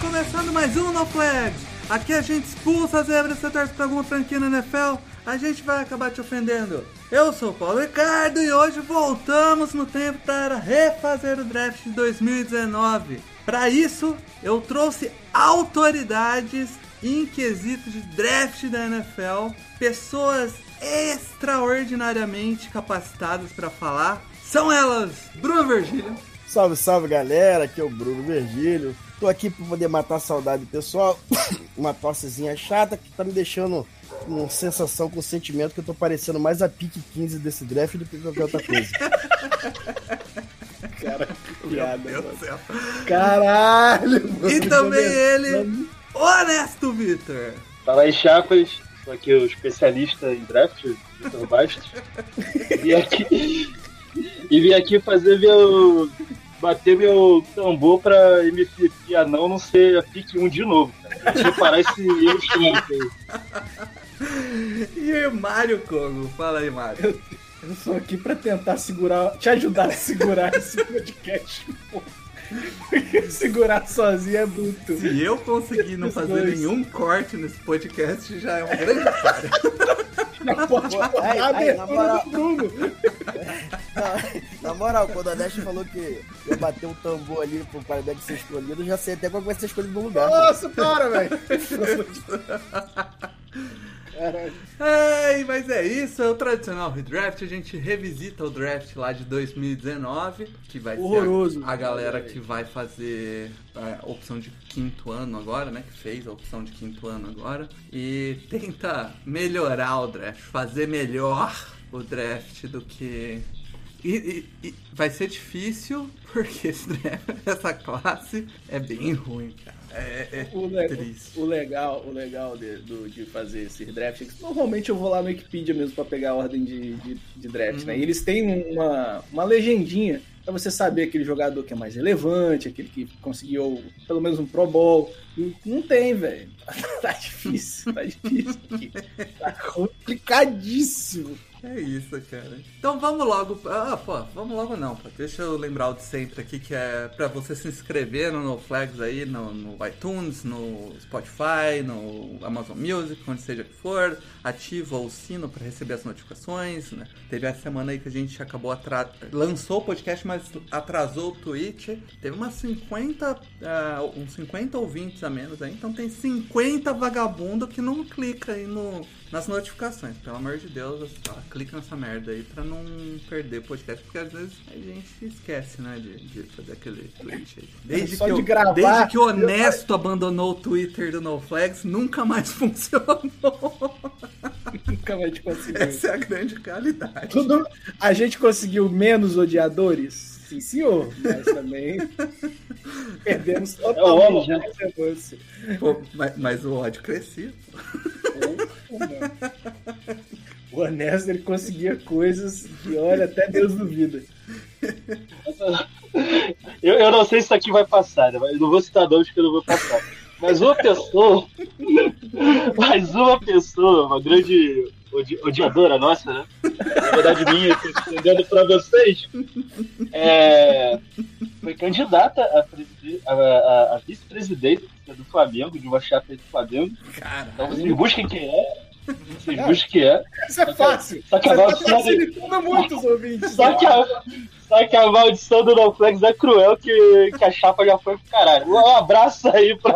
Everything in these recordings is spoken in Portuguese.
Começando mais um No Flags. Aqui a gente expulsa as zebras se torce pra alguma franquia na NFL, a gente vai acabar te ofendendo. Eu sou o Paulo Ricardo e hoje voltamos no tempo para refazer o draft de 2019. Para isso, eu trouxe autoridades em quesito de draft da NFL, pessoas extraordinariamente capacitadas para falar. São elas, Bruno Virgílio. Salve, salve galera, aqui é o Bruno Virgílio. Tô aqui pra poder matar a saudade pessoal. Uma tossezinha chata que tá me deixando com sensação, com sentimento que eu tô parecendo mais a pique 15 desse draft do que qualquer outra coisa. Cara, que piada, Meu Deus mano. do céu. Caralho! mano. E também ele, Honesto Vitor. Fala aí, Chapas. Sou aqui o especialista em draft, Vitor Bastos. E aqui, e vim aqui fazer meu. Bater meu tambor pra MVP anão não ser a pique 1 de novo, cara. Reparar esse erro aí. E Mário Kogo. Fala aí, Mário. Eu sou aqui pra tentar segurar, te ajudar a segurar esse podcast. pô. Porque segurar sozinho é bruto. Se eu conseguir não fazer nenhum corte nesse podcast, já é uma grande vitória. Não pode cortar Aí, a aí, na moral. Bruno. Na, na moral, quando a Dash falou que eu bater um tambor ali pro quarterback ser escolhido, eu já sei até qual vai ser escolhido no lugar. Nossa, para, velho. Ai, mas é isso, é o tradicional redraft. A gente revisita o draft lá de 2019, que vai Horroroso. ser a, a galera que vai fazer a opção de quinto ano agora, né? Que fez a opção de quinto ano agora. E tenta melhorar o draft, fazer melhor o draft do que. E, e- e vai ser difícil, porque esse draft, essa classe é bem ruim, cara. É, é O, le- triste. o legal, o legal de, do- de fazer esse draft é que normalmente eu vou lá no Wikipedia mesmo pra pegar a ordem de, de, de draft, né? E eles têm uma, uma legendinha pra você saber aquele jogador que é mais relevante, aquele que conseguiu pelo menos um Pro Bowl. E não tem, velho. Tá difícil, tá difícil aqui. Tá complicadíssimo. É isso, cara. Então vamos logo. Ah, pô, vamos logo não, pô. Deixa eu lembrar o de sempre aqui, que é pra você se inscrever no Flags aí, no, no iTunes, no Spotify, no Amazon Music, onde seja que for. Ativa o sino pra receber as notificações, né? Teve essa semana aí que a gente acabou atra... lançou o podcast, mas atrasou o Twitch. Teve umas 50, ah, uns 50 ouvintes a menos aí, então tem 50 vagabundo que não clica aí no, nas notificações. Pelo amor de Deus, ó, clica nessa merda aí pra não perder podcast, porque às vezes a gente esquece, né, de, de fazer aquele tweet aí. Desde, Só que, de eu- gravar, desde que o Honesto abandonou o Twitter do NoFlags, nunca mais funcionou. Nunca vai te conseguir. Essa é a grande qualidade. Tudo, a gente conseguiu menos odiadores? Sim, senhor. Mas também perdemos totalmente né? a relevância. Pô, mas, mas o ódio crescia. O Ernesto ele conseguia coisas que, olha, até Deus duvida. Eu, eu não sei se isso aqui vai passar, né? Mas não vou citar nomes que eu não vou passar. Mas uma pessoa. Mas uma pessoa, uma grande odi- odiadora nossa, né? Na verdade, minha, tô entendendo pra vocês. É, foi candidata a, a- a- a vice-presidente do Flamengo, de uma chapa do Flamengo. Cara, Então vocês busquem quem é. Vocês é. Isso é fácil. Só que Você a tá maldição dele- facilitando muitos ouvintes. Só que a, só que a maldição do NoFlex é cruel que, que a chapa já foi pro caralho. Um abraço aí pra,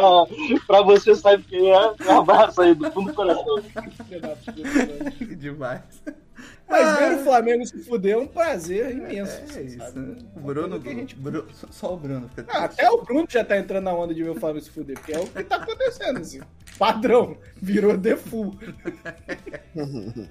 pra você, sabe quem é. Um abraço aí do fundo do coração. demais. Mas ver o Flamengo se fuder é um prazer imenso. É você isso, sabe? né? O Bruno, que a gente- Bru- só- só o Bruno fica Ah, até o Bruno já tá entrando na onda de ver o Flamengo se fuder, porque é o que tá acontecendo, assim. Padrão, virou default.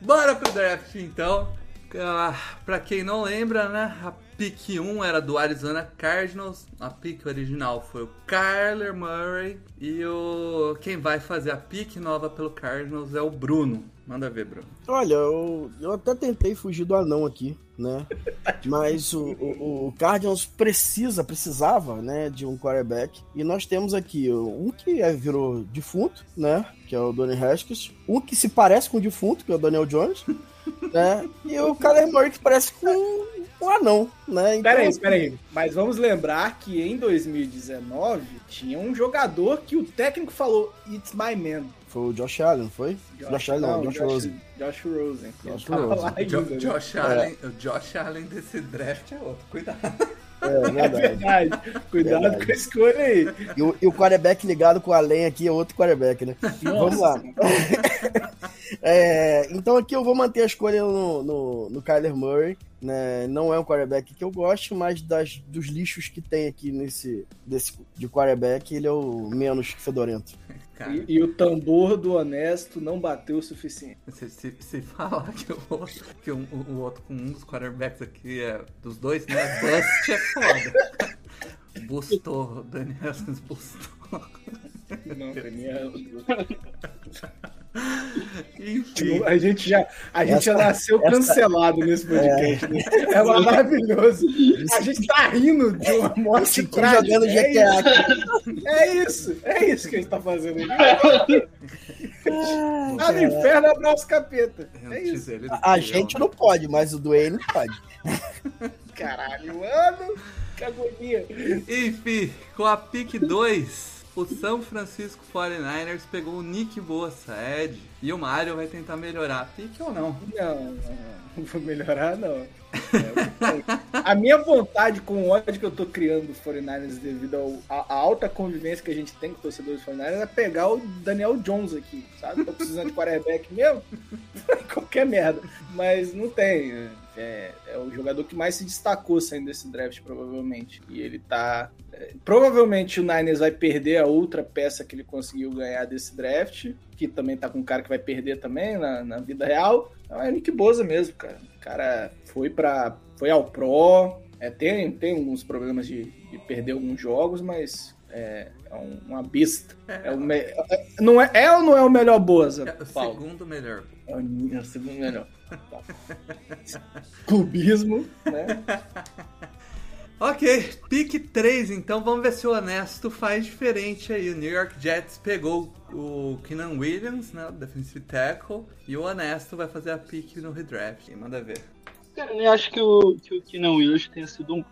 Bora pro draft então. Ah, pra quem não lembra, né? A pick 1 era do Arizona Cardinals. A pick original foi o Kyler Murray. E o quem vai fazer a pick nova pelo Cardinals é o Bruno. Manda ver, Bruno. Olha, eu, eu até tentei fugir do anão aqui, né? Mas o, o, o Cardinals precisa, precisava, né, de um quarterback. E nós temos aqui um que é, virou defunto, né? Que é o Donny Haskins. Um que se parece com o defunto, que é o Daniel Jones. né? E o Kyler Murray que parece com um anão, né? Então, peraí, peraí. Mas vamos lembrar que em 2019 tinha um jogador que o técnico falou, It's my man. Foi o Josh Allen, foi? Josh, Josh Allen, não, Josh, Josh Rosen. Josh Rosen. Josh Rosen. Jo? Josh, Allen, o Josh Allen desse draft é outro, cuidado. É, é verdade. Cuidado verdade. com a escolha aí. E o, e o quarterback ligado com o Allen aqui é outro quarterback, né? Nossa. Vamos lá. é, então aqui eu vou manter a escolha no, no, no Kyler Murray. Né? Não é um quarterback que eu gosto, mas das, dos lixos que tem aqui nesse desse, de quarterback, ele é o menos fedorento. E, e, o tambor do honesto não bateu o suficiente. Se, se, se falar que, o, que o, o, outro com um dos quarterbacks aqui é dos dois, né? Bust é foda. Bustou, Daniel bustou. Não, Daniel. Enfim. A gente já, a gente essa, já nasceu essa, cancelado nesse podcast. É, né? é maravilhoso. A gente tá rindo de uma morte trágica. jogando é GTA. É isso, é isso que a gente tá fazendo. Ah, no inferno, abraço capeta. É isso. A, a gente não pode, mas o Duane pode. Caralho, mano. Que agonia. Enfim, com a pick 2 o São Francisco 49ers pegou o Nick Bossa, Ed, e o Mario vai tentar melhorar pique ou não? Não, não, vou melhorar não. a minha vontade com o ódio que eu tô criando do 49ers devido à alta convivência que a gente tem com torcedores 49ers é pegar o Daniel Jones aqui, sabe? Tô precisando de quarterback mesmo? Qualquer merda. Mas não tem. É, é, o jogador que mais se destacou saindo desse draft, provavelmente. E ele tá. É, provavelmente o Niners vai perder a outra peça que ele conseguiu ganhar desse draft, que também tá com um cara que vai perder também na, na vida real. Então é Nick Boza mesmo, cara. O cara foi para foi ao Pro. É, tem, tem alguns problemas de, de perder alguns jogos, mas é, é um, uma besta. É, o me... É, não é, é ou não é o melhor Boza? É o Paulo? segundo melhor. É o, é o segundo melhor. Clubismo, né? ok, pique 3, então vamos ver se o Honesto faz diferente aí. O New York Jets pegou o Keenan Williams, né, o defensive tackle, e o Honesto vai fazer a pique no redraft. Manda ver. Cara, eu acho que o, que o Keenan Williams tenha sido um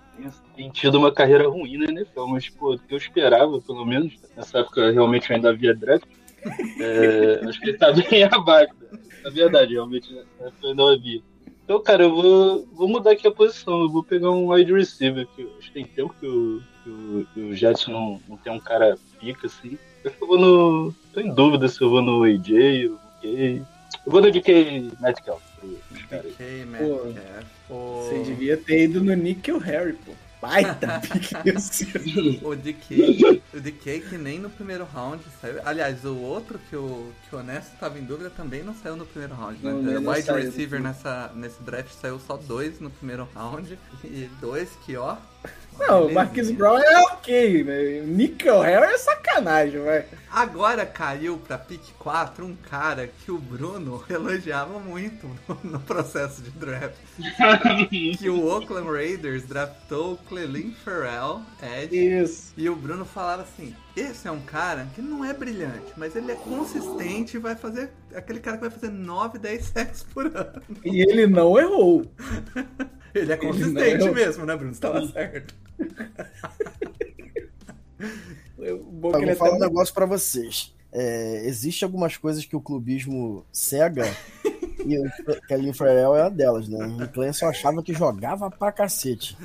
tem tido uma carreira ruim na NFL, mas pô, eu esperava, pelo menos, nessa época realmente ainda havia draft, é, acho que ele tá bem abaixo. É verdade, realmente né? não havia. Então, cara, eu vou, vou mudar aqui a posição. Eu vou pegar um wide receiver, que acho que tem tempo que o, que o, que o Jetson não, não tem um cara pica assim. Eu vou no. tô em dúvida se eu vou no AJ ou DK. Eu vou no DK Metcalf. DK Metcalf. Você devia ter ido no Nick ou Harry, pô baita o DK, o DK que nem no primeiro round saiu. Aliás, o outro que o, que o Honesto estava em dúvida também não saiu no primeiro round, né? Não, Wide receiver nessa, nesse draft saiu só dois no primeiro round. E dois que, ó, não, o Marquis Brown é ok, né? Nickel Harry é sacanagem, velho. Agora caiu pra pick 4 um cara que o Bruno elogiava muito no, no processo de draft. que o Oakland Raiders draftou o Clelin Ferrell, Ed. Isso. E o Bruno falava assim: esse é um cara que não é brilhante, mas ele é consistente e vai fazer. Aquele cara que vai fazer 9, 10 sacks por ano. E ele não errou. Ele é consistente Não, mesmo, né, Bruno? Você tava certo. eu vou falar um negócio para vocês. É, existe algumas coisas que o clubismo cega e o Kelly Farrell é uma delas, né? O Clemson achava que jogava pra cacete.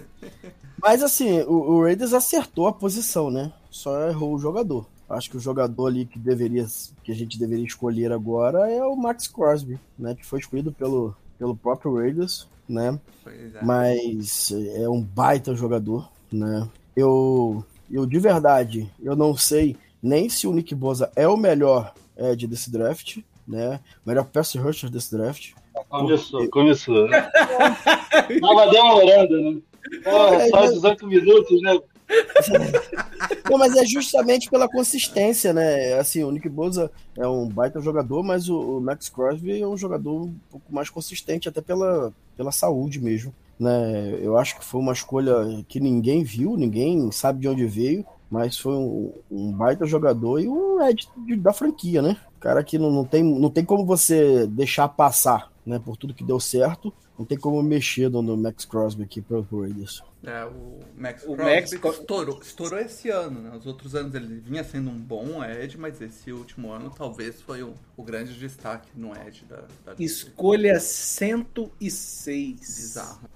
Mas assim, o, o Raiders acertou a posição, né? Só errou o jogador. Acho que o jogador ali que deveria, que a gente deveria escolher agora é o Max Crosby, né? Que foi escolhido pelo, pelo próprio Raiders né? É. Mas é um baita jogador, né? Eu, eu de verdade, eu não sei nem se o Nick Bosa é o melhor Ed desse draft, né? O melhor pass rusher desse draft. Começou, começou. Né? Tava demorando, né? Tava só 18 minutos, né? Não, mas é justamente pela consistência, né? Assim, o Nick Bosa é um baita jogador, mas o, Max Crosby é um jogador um pouco mais consistente, até pela, pela saúde mesmo. Né? Eu acho que foi uma escolha que ninguém viu, ninguém sabe de onde veio, mas foi um, um baita jogador e um Ed da franquia, né? Cara que não, não, tem, não tem como você deixar passar, né? Por tudo que deu certo, não tem como mexer no, no Max Crosby aqui para o Raiders. É, o Max O Crosby Max- estourou, estourou esse ano, né? Os outros anos ele vinha sendo um bom Ed, mas esse último ano talvez foi o, o grande destaque no Ed da, da Escolha 106. bizarro.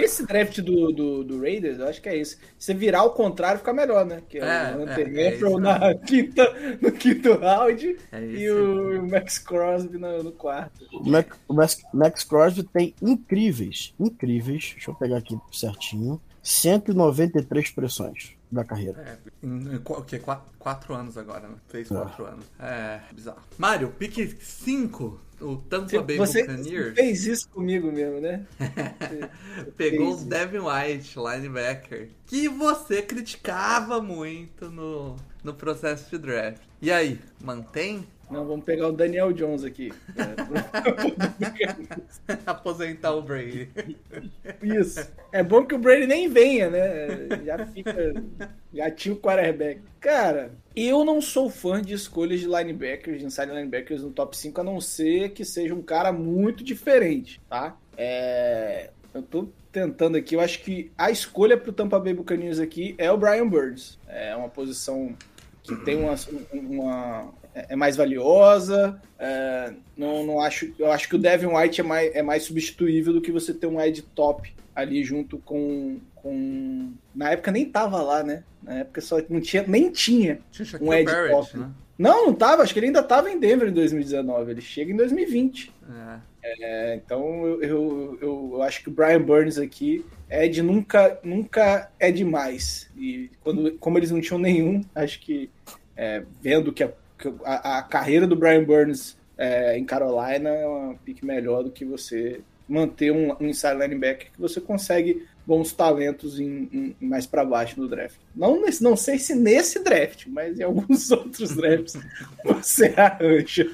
Esse draft do, do, do Raiders, eu acho que é esse. Se virar ao contrário, fica melhor, né? Que é, É, o é, Hunter é isso na quinta, no quinto round É e esse. o Max Crosby no, no quarto. O Max, o Max, Max Crosby tem incríveis, incríveis, deixa eu pegar aqui certinho, 193 pressões da carreira. É, em, em, qu- o quê? Quatro, quatro anos agora, né? Fez É. quatro anos. É, bizarro. Mário, pique 5, o Tampa Bay Você Buccaneers. fez isso comigo mesmo, né? Pegou o. Devin White, linebacker, que você criticava muito no, no processo de draft. E aí, mantém? Não, vamos pegar o Daniel Jones aqui. Aposentar o Brady. Isso. É bom que o Brady nem venha, né? Já fica. Já tinha o quarterback. Cara, eu não sou fã de escolhas de linebackers, de inside linebackers no top 5, a não ser que seja um cara muito diferente, tá? É. Eu tô tentando aqui, eu acho que a escolha pro Tampa Bay Buccaneers aqui é o Brian Burns. É uma posição que tem uma, uma é mais valiosa. é, não, não acho, eu acho que o Devin White é mais, é mais substituível do que você ter um Ed top ali junto com, com. Na época nem tava lá, né? Na época só não tinha, nem tinha. Tinha Um Ed Barrett, top. né? Não, não tava. Acho que ele ainda tava em Denver em 2019. Ele chega em 2020. É. É, então eu, eu, eu, eu acho que o Brian Burns aqui é de nunca, nunca é demais. E quando, como eles não tinham nenhum, acho que é, vendo que a, a, a carreira do Brian Burns é, em Carolina é uma pique melhor do que você manter um, um inside linebacker que você consegue bons talentos em, em- mais para baixo no draft. Não, nesse- não sei se nesse draft, mas em alguns outros drafts você arranja.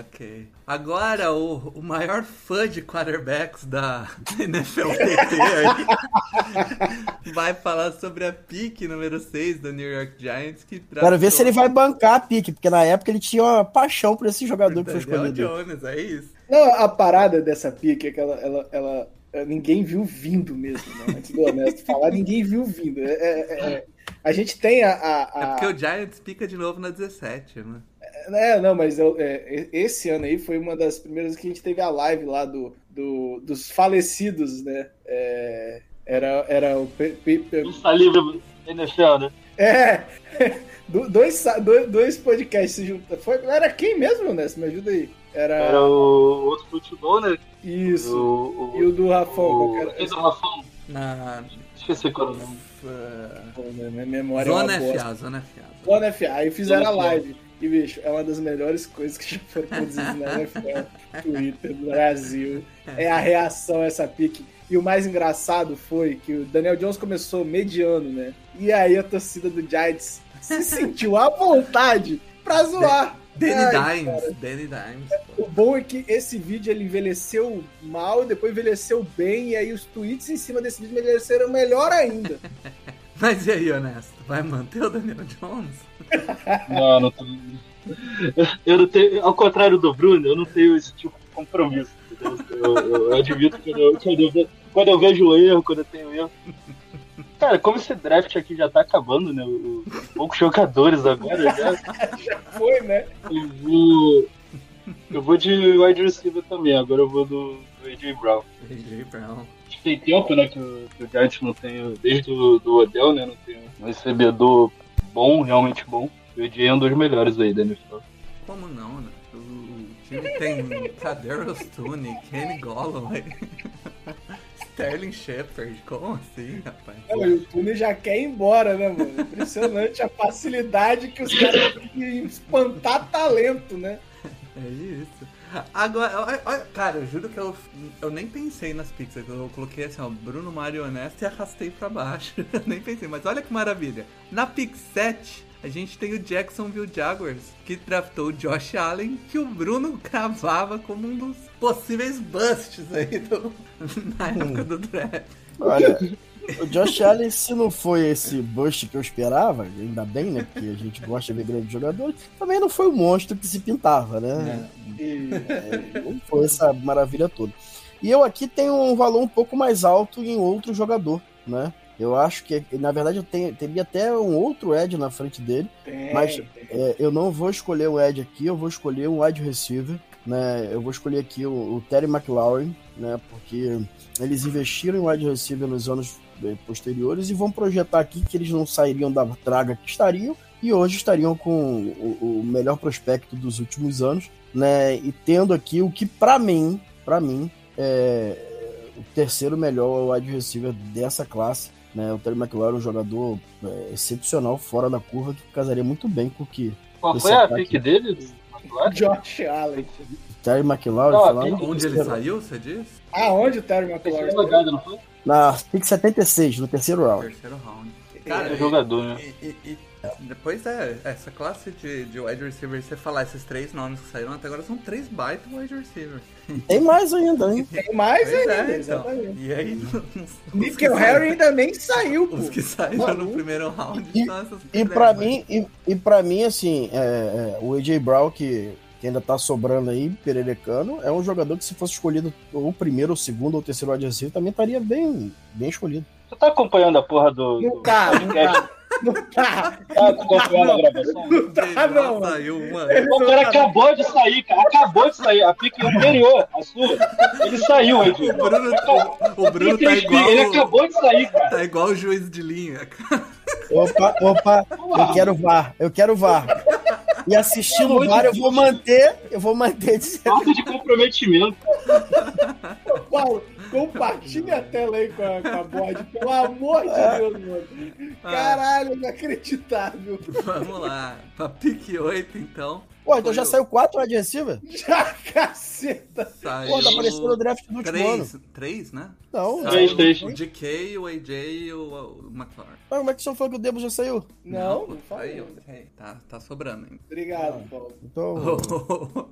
Ok. Agora, o, o maior fã de quarterbacks da NFLTT aí vai falar sobre a pique número 6 do New York Giants que Quero ver se ele vai bancar a pique, porque na época ele tinha uma paixão por esse jogador que foi Daniel escolhido. Jones, é isso. Não, a parada dessa pique é que ela, ela, ela- é, ninguém viu vindo mesmo, né? Antes do honesto falar, ninguém viu vindo. É, é- é- a gente tem a. a- É a- porque o Giants pica de novo na 17, né? É, não, mas eu- é, esse ano aí foi uma das primeiras que a gente teve a live lá do, do- dos falecidos, né? É, era, era o. Pe- Pe- Pe- Está livre NFL, né? É! do- Dois, dois, dois podcasts se juntam. Foi, era quem mesmo, Ness? Me ajuda aí. Era. Era o outro futebol, né? Isso. O, o, E o do Rafão, o, era? aquele do Rafão. Na Esqueci qual era o nome. uh, Pô, minha memória é uma Zona bosta. FA, Zona FA. Zona FA. Aí fizeram a Zona FA. live. E, bicho, é uma das melhores coisas que já foram produzidas na NFL. Twitter do Brasil. É a reação a essa pique. E o mais engraçado foi que o Daniel Jones começou mediano, né? E aí a torcida do Giants se sentiu à vontade pra zoar. Danny Ai, Dimes, Danny Dimes. pô. O bom é que esse vídeo ele envelheceu mal, depois envelheceu bem, e aí os tweets em cima desse vídeo envelheceram melhor ainda. Mas e aí, Honesto? Vai manter o Daniel Jones? Não, não tô. Eu não tenho. Ao contrário do Bruno, eu não tenho esse tipo de compromisso. Eu, eu, eu admito quando eu, quando, eu, quando eu vejo o erro, quando eu tenho erro. Cara, como esse draft aqui já tá acabando, né? o- Poucos jogadores agora, já, Foi, né? eu vou. Eu vou de wide receiver também, agora eu vou do, do AJ Brown. AJ Brown. Que tem tempo, né, que o, que o Giants não tem, desde o do Odell, né, não tem um recebedor bom, realmente bom. O AJ é um dos melhores aí da NFL. Como não, né? O, o time tem Kadarius Tooney, Kenny Golloway, Sterling Shepard. Como assim, rapaz? Não, e o Tune já quer ir embora, né, mano? Impressionante a facilidade que os caras têm de espantar talento, né? É isso. Agora, olha- cara, eu juro que eu, eu nem pensei nas pizzas. Eu coloquei assim, ó, Bruno Marionesta e arrastei pra baixo. Eu nem pensei, mas olha que maravilha. Na Pix 7, a gente tem o Jacksonville Jaguars, que draftou o Josh Allen, que o Bruno cravava como um dos possíveis busts aí do- na época do draft. Olha, o Josh Allen, se não foi esse bust que eu esperava, ainda bem, né? Porque a gente gosta de ver grandes jogadores, também não foi o monstro que se pintava, né? É, não foi essa maravilha toda. E eu aqui tenho um valor um pouco mais alto em outro jogador, né? Eu acho que, na verdade, eu tenho, teria até um outro Ed na frente dele. Tem, Mas- tem. É, eu não vou escolher um Ed aqui, eu vou escolher um wide receiver, né? Eu vou escolher aqui o, o Terry McLaurin, né? Porque eles investiram em wide receiver nos anos eh, posteriores e vão projetar aqui que eles não sairiam da traga que estariam e hoje estariam com o, o melhor prospecto dos últimos anos, né? E tendo aqui o que pra mim, para mim, é o terceiro melhor wide receiver dessa classe. Né, o Terry McLaurin é um jogador é, excepcional, fora da curva, que casaria muito bem com o que Qual foi a pique dele? Josh Allen. Terry McLaurin Não, foi Onde ele saiu, você diz? Aonde o Terry McLaurin? rodada, não foi? Na pick 76, no terceiro round. Terceiro round. Cara, é jogador, né? E, e- e depois é, essa classe de, de wide receiver, você falar esses três nomes que saíram até agora, são três baita wide receiver. Tem mais ainda, hein? Tem mais Pois ainda, é, então. exatamente. E aí, Nickel que Harry ainda nem saiu, pô. Os que saíram no primeiro round E- E pra né? mim, e, e pra mim, assim, é, é, o AJ Brown, que, que ainda tá sobrando aí, pererecano, é um jogador que se fosse escolhido o primeiro, o segundo, ou o terceiro wide receiver, também estaria bem, bem escolhido. Você tá acompanhando a porra do. Não do tá, não tá. Não tá. Tá acompanhando a gravação? O tá, não. saiu uma. O cara acabou de sair, cara. Acabou de sair. A pique anterior, a sua. Ele saiu, O Edinho. Bruno, o, o Bruno tá Ele igual, acabou de sair, cara. tá igual o juiz de linha. Opa, opa, eu quero VAR, eu quero VAR. E assistindo Pelo o amor VAR, de eu vou manter, eu vou manter de Falta de comprometimento. Paulo, compartilha a tela aí com a, com a board, pelo amor de Deus, mano. Caralho, inacreditável. Vamos lá. Pra pique 8, então. Pô, então já saiu quatro wide receiver? Já, caceta. Saiu Pô, tá aparecendo no draft do último ano. três, três, né? Não, Três, três. O DK, o AJ e o, o McLaren. mas como é que o senhor falou que o Debo já saiu? Não, não falou. saiu. Tá, tá sobrando ainda. Obrigado, Paulo. Então,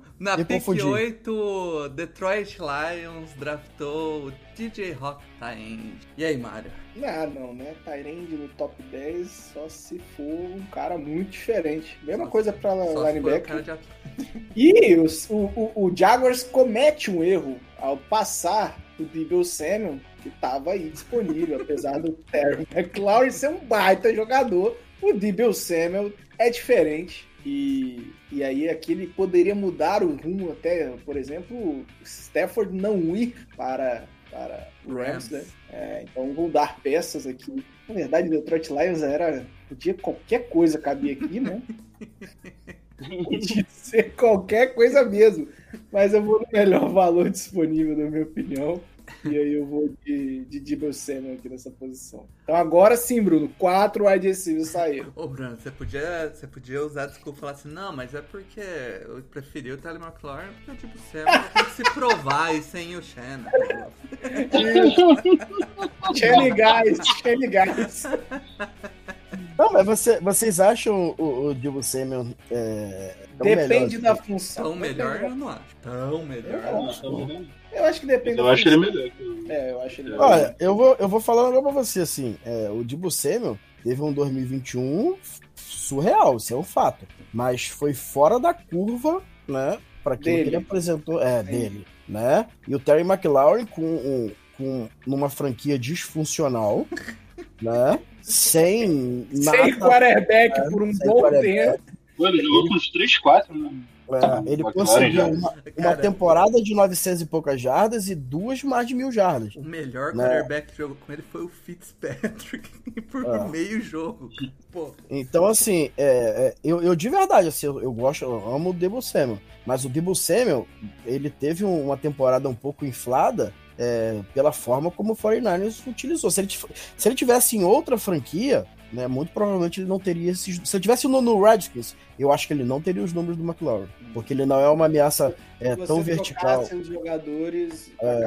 Na pick confundi. 8, Detroit Lions draftou o DJ Rock End. E aí, Mário? Ah, não, né? Tyrande no top 10 só se for um cara muito diferente. Mesma coisa pra Só for o linebacker. cara de at- E o, o, o Jaguars comete um erro ao passar o Debo Samuel, que estava aí disponível, apesar do Terry McLaurin ser um baita jogador. O Debo Samuel é diferente. E, e aí aqui ele poderia mudar o rumo até, por exemplo, Stafford não ir para, para o Rams, Rams. né? É, então vão dar peças aqui. Na verdade, Detroit Lions era. Podia qualquer coisa caber aqui, né? Podia ser qualquer coisa mesmo. Mas eu vou no melhor valor disponível, na minha opinião. E aí eu vou de, de Debo Samuel aqui nessa posição. Então agora sim, Bruno. Quatro wide receivers saíram. Ô, Bruno, você podia, você podia usar desculpa e falar assim, não, mas é porque eu preferi o Tyler McLaurin, porque, tipo, você tem que se provar aí sem o Shannon. Shelly Guys, Shelly Guys. Não, mas você- vocês acham o, o Debo Samuel é, Depende melhor? da função. Tão melhor eu não acho. Tão melhor. Eu acho. Eu acho que depende Eu da acho ele função. melhor. que o- É, eu acho ele Olha, eu vou, eu vou falar um negócio pra você, assim, é, o Debo Samuel teve um 2021 surreal, isso é um fato, mas foi fora da curva, né, pra aquilo Dele. que ele apresentou, é, Sim. dele, né, e o Terry McLaurin com, um, com numa franquia disfuncional, né, sem Sem nada, quarterback por um sem bom tempo. Pô, ele jogou com os 3, 4, né? é, ele conseguiu uma, uma temporada de 900 e poucas jardas e duas mais de mil jardas. O melhor Né? quarterback que jogou com ele foi o Fitzpatrick por Ah. meio jogo. Pô, Então, assim, é, é, eu, eu de verdade, assim, eu, eu gosto, eu amo o Debo Samuel. Mas o Debo Samuel, ele teve um- uma temporada um pouco inflada é, pela forma como o 49ers utilizou. Se ele, se ele tivesse em outra franquia, né? Muito provavelmente ele não teria esses. Se eu tivesse no, no Redskins, eu acho que ele não teria os números do McLaurin. Porque ele não é uma ameaça é, tão vertical. os jogadores, É.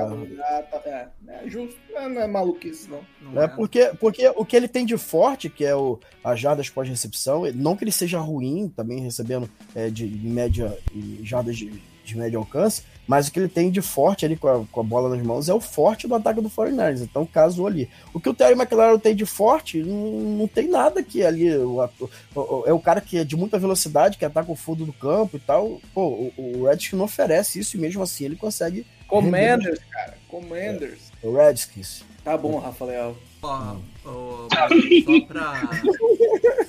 tá- é, é justo, é, não é maluquice, não. Não É porque, porque o que ele tem de forte, que é o, as jardas pós-recepção, ele- não que ele seja ruim, também recebendo é, de, de média e jardas de, de médio alcance, mas o que ele tem de forte ali com a, com a bola nas mãos é o forte do ataque do 49ers. Então casou ali. O que o Terry McLaren tem de forte, não, não tem nada que ali. O, ato- o- é o cara que é de muita velocidade, que ataca o fundo do campo e tal. Pô, o, o Redskins não oferece isso e mesmo assim ele consegue. Commanders, cara, Commanders. O Redskins. Tá bom, Rafael. Ó, ó, só pra.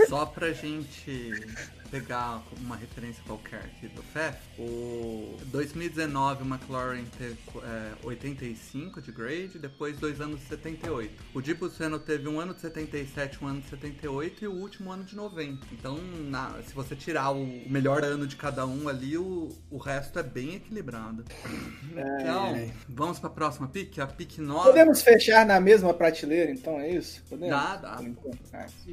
Só pra gente pegar uma referência qualquer aqui do FEF, o 2019 o McLaurin teve é, 85 de grade, depois dois anos de 78. O Debo Samuel teve um ano de 77, um ano de 78 e o último ano de 90. Então, na- se você tirar o melhor ano de cada um ali, o, o resto é bem equilibrado. Então, vamos pra próxima pick, a pick 9. Podemos fechar na mesma prateleira, então é isso? Podemos? Dá, dá. Enquanto.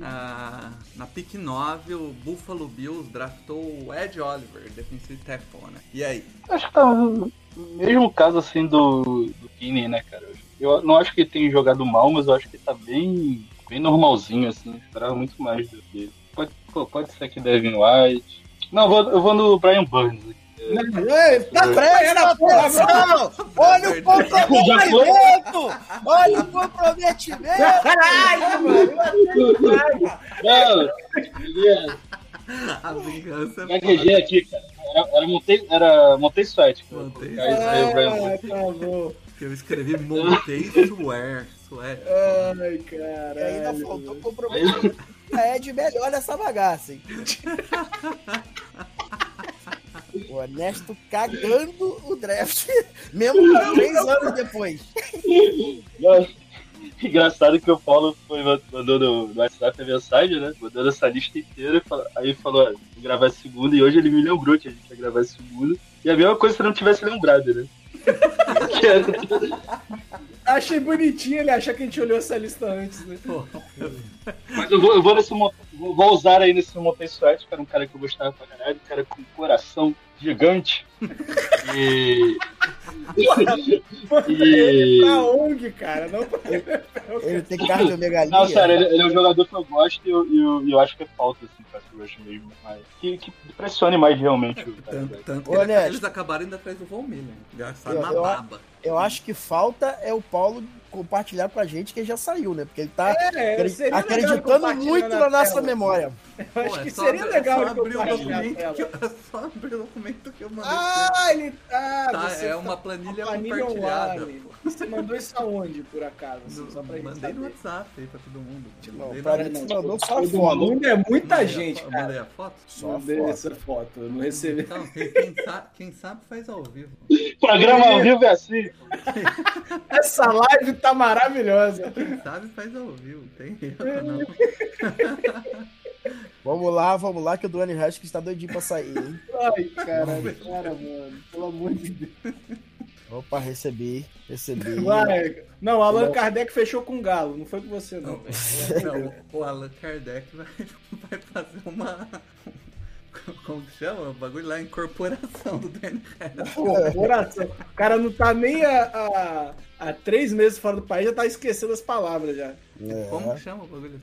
Ah, na pick 9, o Buffalo Bills draftou o Ed Oliver, defensive tackle, né? E aí? Acho que tá no mesmo caso assim do, do né, cara? Eu não acho que ele tenha jogado mal, mas eu acho que ele tá bem, bem normalzinho, assim. Eu esperava muito mais dele. Pode, pô, pode ser que Devin White. Não, eu vou, eu vou no Brian Burns. aqui. Ei, tá Presta atenção! Olha o comprometimento! Olha o comprometimento! Caralho, mano. Não, beleza. A vingança é Gaguejei aqui, cara. Era, era Montei, era Montei Sweat. cara. Montei. Que eu escrevi montei swear. Swear. Ai, E caralho. ainda faltou comprometimento. É de melhor nessa bagaça, hein? O Ernesto cagando o draft, mesmo três anos depois. Engraçado que o Paulo foi, mandou no, no WhatsApp a mensagem, né? Mandando essa lista inteira. e Aí falou, ó, vou gravar a segunda. E hoje ele me lembrou que a gente ia gravar a segunda. E a mesma coisa se eu não tivesse lembrado, né? Que era- Achei bonitinho ele achar que a gente olhou essa lista antes, né? Pô, Mas eu vou, eu vou nesse vou, vou usar aí nesse Montei Sweat, que era um cara que eu gostava pra caralho, um cara com coração gigante. E. e. Pra ONG, cara, não pra... Ele tem cardiomegalia. Não, sério, ele, ele é um jogador que eu gosto e eu, eu, eu acho que é falta, assim, pra esse rush mesmo. Mas que, que pressione mais realmente o cara. tanto, que Ernesto. eles acabaram indo atrás do Von Miller. Gastaram Eu- na eu- baba. Eu acho que falta é o Paulo compartilhar pra gente que ele já saiu, né? Porque ele tá É, legal acreditando muito na na nossa tela. memória. Eu acho Pô, é que seria abrir- legal é só abrir o a documento que eu, é só abrir o documento que eu mandei. Ah, ele. Ah, Tá, você é uma tá- planilha planilha compartilhada. Você mandou isso aonde, por acaso? assim, No- só pra gente mandei no saber. WhatsApp aí pra todo mundo. Não, pra no- mim não, você mandou só a todo foto. mundo é muita mandei a gente, fo- cara. Mandei a foto? Só a Mandei foto. essa foto, eu não recebi. Então, quem, quem sabe, quem sabe faz ao vivo. Programa ao vivo é assim. Essa live tá maravilhosa. Quem sabe faz ao vivo. Tem erro, não. Vamos lá, vamos lá, que o Duane Haskins tá doidinho pra sair, hein? Ai, caralho, para, mano. Pelo amor de Deus. Opa, recebi, recebi. Vai. Não, Allan Kardec fechou com o Galo, não foi com você, não. Não, não, o Allan Kardec vai, vai fazer uma. Como que chama? O bagulho lá, incorporação do Danny coração. O cara não tá nem há, há, há três meses fora do país, já tá esquecendo as palavras já. É. Como que chama o bagulho?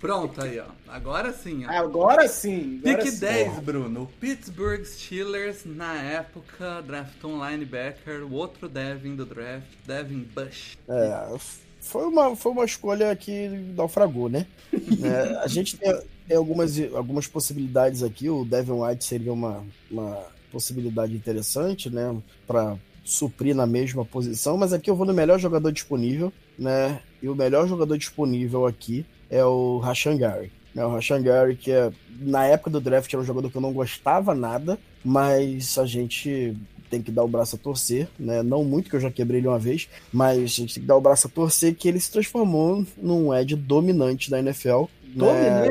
Pronto, aí, ó. Agora sim, ó. Agora sim. Agora Pick sim. 10, Bruno. O Pittsburgh Steelers, na época, draftou um linebacker, o outro Devin do draft, Devin Bush. É, foi uma, foi uma escolha que naufragou, né? É, a gente tem, tem algumas, algumas possibilidades aqui. O Devin White seria uma, uma possibilidade interessante, né? Para suprir na mesma posição, mas aqui eu vou no melhor jogador disponível, né? E o melhor jogador disponível aqui é o Rashan Gary. Né? O Rashan Gary, que é, na época do draft era um jogador que eu não gostava nada, mas a gente tem que dar o braço a torcer, né? Não muito, que eu já quebrei ele uma vez, mas a gente tem que dar o braço a torcer que ele se transformou num Ed dominante da NFL. né?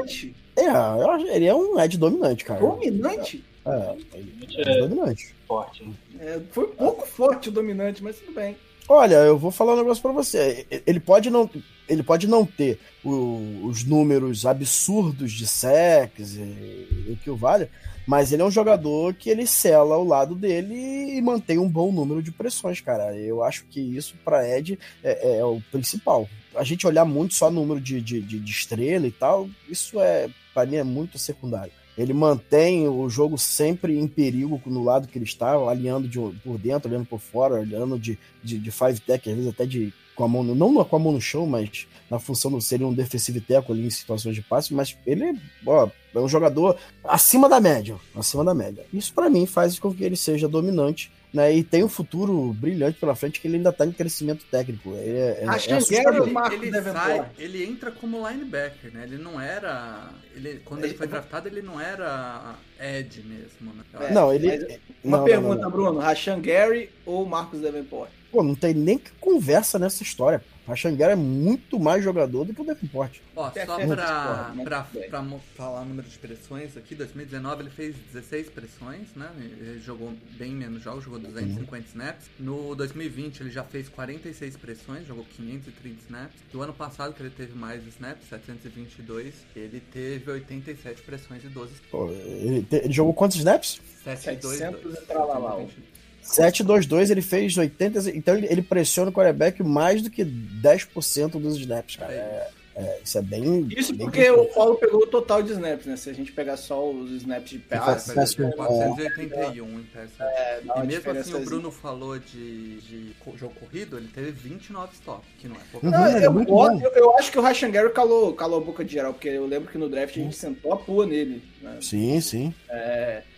É, eu acho- ele é um Ed dominante, cara. Dominante? É, ele é dominante. Forte, né? É, foi um pouco forte o dominante, mas tudo bem. Olha, eu vou falar um negócio pra você. Ele pode não, ele pode não ter o- os números absurdos de sex e o que o vale, mas ele é um jogador que ele sela ao lado dele e mantém um bom número de pressões, cara. Eu acho que isso pra Ed é, é o principal. A gente olhar muito só número de, de, de, de estrela e tal, isso é, pra mim, é muito secundário. Ele mantém o jogo sempre em perigo no lado que ele está, alinhando de, por dentro, olhando por fora, olhando de, de, de five tech, às vezes até de com a mão no, não com a mão no chão, mas na função de ser um defensive tackle ali em situações de passe, mas ele ó, é um jogador acima da média, acima da média. Isso para mim faz com que ele seja dominante, né? E tem um futuro brilhante pela frente que ele ainda tá em crescimento técnico. Ele é, é, Acho é que. Gary- Ele, Marcos ele Davenport. sai, ele entra como linebacker, né? Ele não era. Ele, quando ele Ele- foi draftado, ele não era Ed mesmo, né? É, Não, ele. mas Uma não, pergunta, não, não. Bruno. Rashan Gary ou Marcos Davenport? Pô, não tem nem que conversa nessa história. A Xanguera é muito mais jogador do que o Davenport. Ó, só pra, pra, pra mo- falar o número de pressões aqui, 2019 ele fez 16 pressões, né? Ele jogou bem menos jogos, jogou 250 snaps. No 2020 ele já fez 46 pressões, jogou 530 snaps. Do ano passado, que ele teve mais snaps, 722, ele teve 87 pressões e 12 Pô, ele, te- ele jogou quantos snaps? 722. 700 e. 7-2-2, ele fez 80. Então ele, ele pressiona o quarterback mais do que 10% dos snaps, cara. É, é, isso é bem. Isso bem porque o Paulo pegou o total de snaps, né? Se a gente pegar só os snaps de Ah, Pass- é, pass- 481 em pass é, E mesmo assim, o. Bruno falou de, de jogo corrido, ele teve 29 stops, que não é pouco. Uhum. Não, é eu, bom. eu, eu acho que o Rashan Gary calou, calou a boca de geral, porque eu lembro que no draft a gente sentou a pua nele. né? Sim, sim.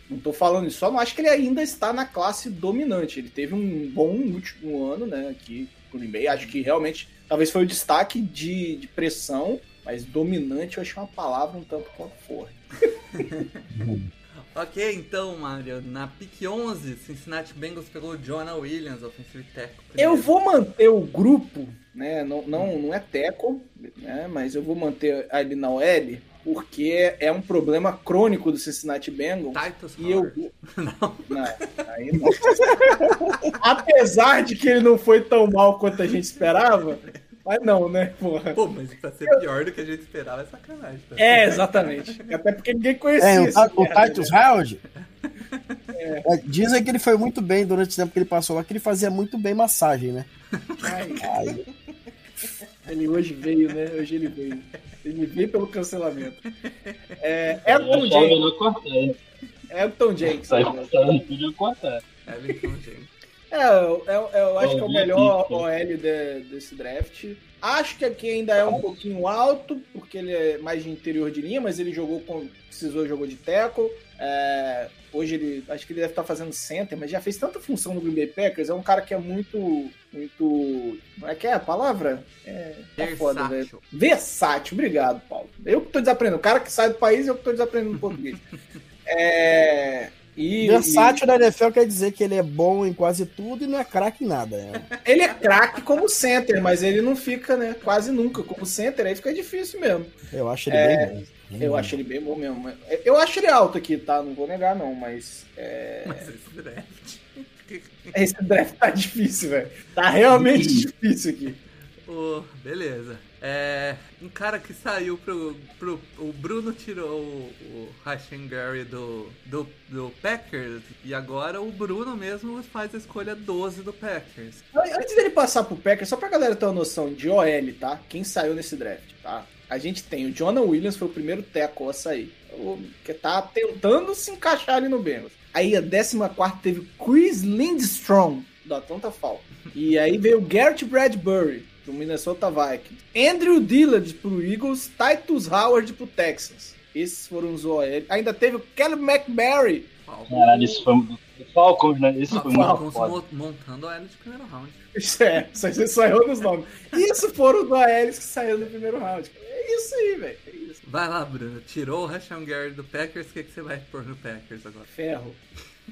Não tô falando isso, só não acho que ele ainda está na classe dominante. Ele teve um bom último ano, né, aqui Green Bay. Acho que realmente, talvez foi o destaque de, de pressão, mas dominante eu achei uma palavra um tanto quanto forte. Ok, então, Mario, na pick 11, Cincinnati Bengals pegou o Jonah Williams, offensive tackle. Eu vou manter o grupo, né, não, não, não é teco, né, mas eu vou manter ali na OL, porque é um problema crônico do Cincinnati Bengals. Titus E eu Howard. Não, aí não. Apesar de que ele não foi tão mal quanto a gente esperava, mas não, né, porra. Pô, mas pra ser pior do que a gente esperava é sacanagem. Tá? É, exatamente. Até porque ninguém conhecia É, o, o Titus né? Howard. É, dizem que ele foi muito bem durante o tempo que ele passou lá, que ele fazia muito bem massagem, né? Ai, Aí, Ele hoje veio, né? Hoje ele veio. Ele veio pelo cancelamento. É, Elton Achava Jenks. melhor cortar. Elton cortando, podia cortar. Everton James. É, eu, eu- eu acho que é o melhor. OL de- desse draft. Acho que aqui ainda é um pouquinho alto, porque ele é mais de interior de linha, mas ele jogou com. Precisou, jogou de tackle. É, hoje ele. Acho que ele deve estar fazendo center, mas já fez tanta função no Green Bay Packers. É um cara que é muito. Muito. Como é que é a palavra? É. Tá foda, velho. Versátil. Versátil, obrigado, Paulo. Eu que tô desaprendendo. O cara que sai do país, eu que tô desaprendendo português. É. E, versátil na NFL quer dizer que ele é bom em quase tudo e não é craque em nada. né? e ele é craque como center, mas ele não fica, né? Quase nunca como center, aí fica difícil mesmo. Eu acho ele É, bem bom. Eu acho ele bem bom mesmo. Eu acho ele alto aqui, tá? Não vou negar, não, mas. É... Mas esse draft. Esse draft tá difícil, velho. Tá realmente difícil aqui. Ô, beleza. É, um cara que saiu pro, pro. O Bruno tirou o, Rashan Gary do, do, do Packers e agora o Bruno mesmo faz a escolha 12 do Packers. Antes dele passar pro Packers, só pra galera ter uma noção de OL, tá? Quem saiu nesse draft, tá? A gente tem o Jonah Williams, foi o primeiro tackle a sair. Que tá tentando se encaixar ali no Bengals. Aí a 14 teve Chris Lindstrom, do Atlanta Falcons. E aí veio o Garrett Bradbury, do Minnesota Vikings. Andrew Dillard pro Eagles, Titus Howard pro Texans. Esses foram os OL. Ainda teve o Caleb McBarry. Caralho, isso foi do Falcons, né? Isso foi muito Falcons mo- montando a L de primeiro round. Isso é, só você só errou nos nomes. Isso foram os OLs que saíram no primeiro round. É isso aí, velho. É isso. Vai lá, Bruno. Tirou o Rashan Gary do Packers, o que, que você vai pôr no Packers agora? Ferro.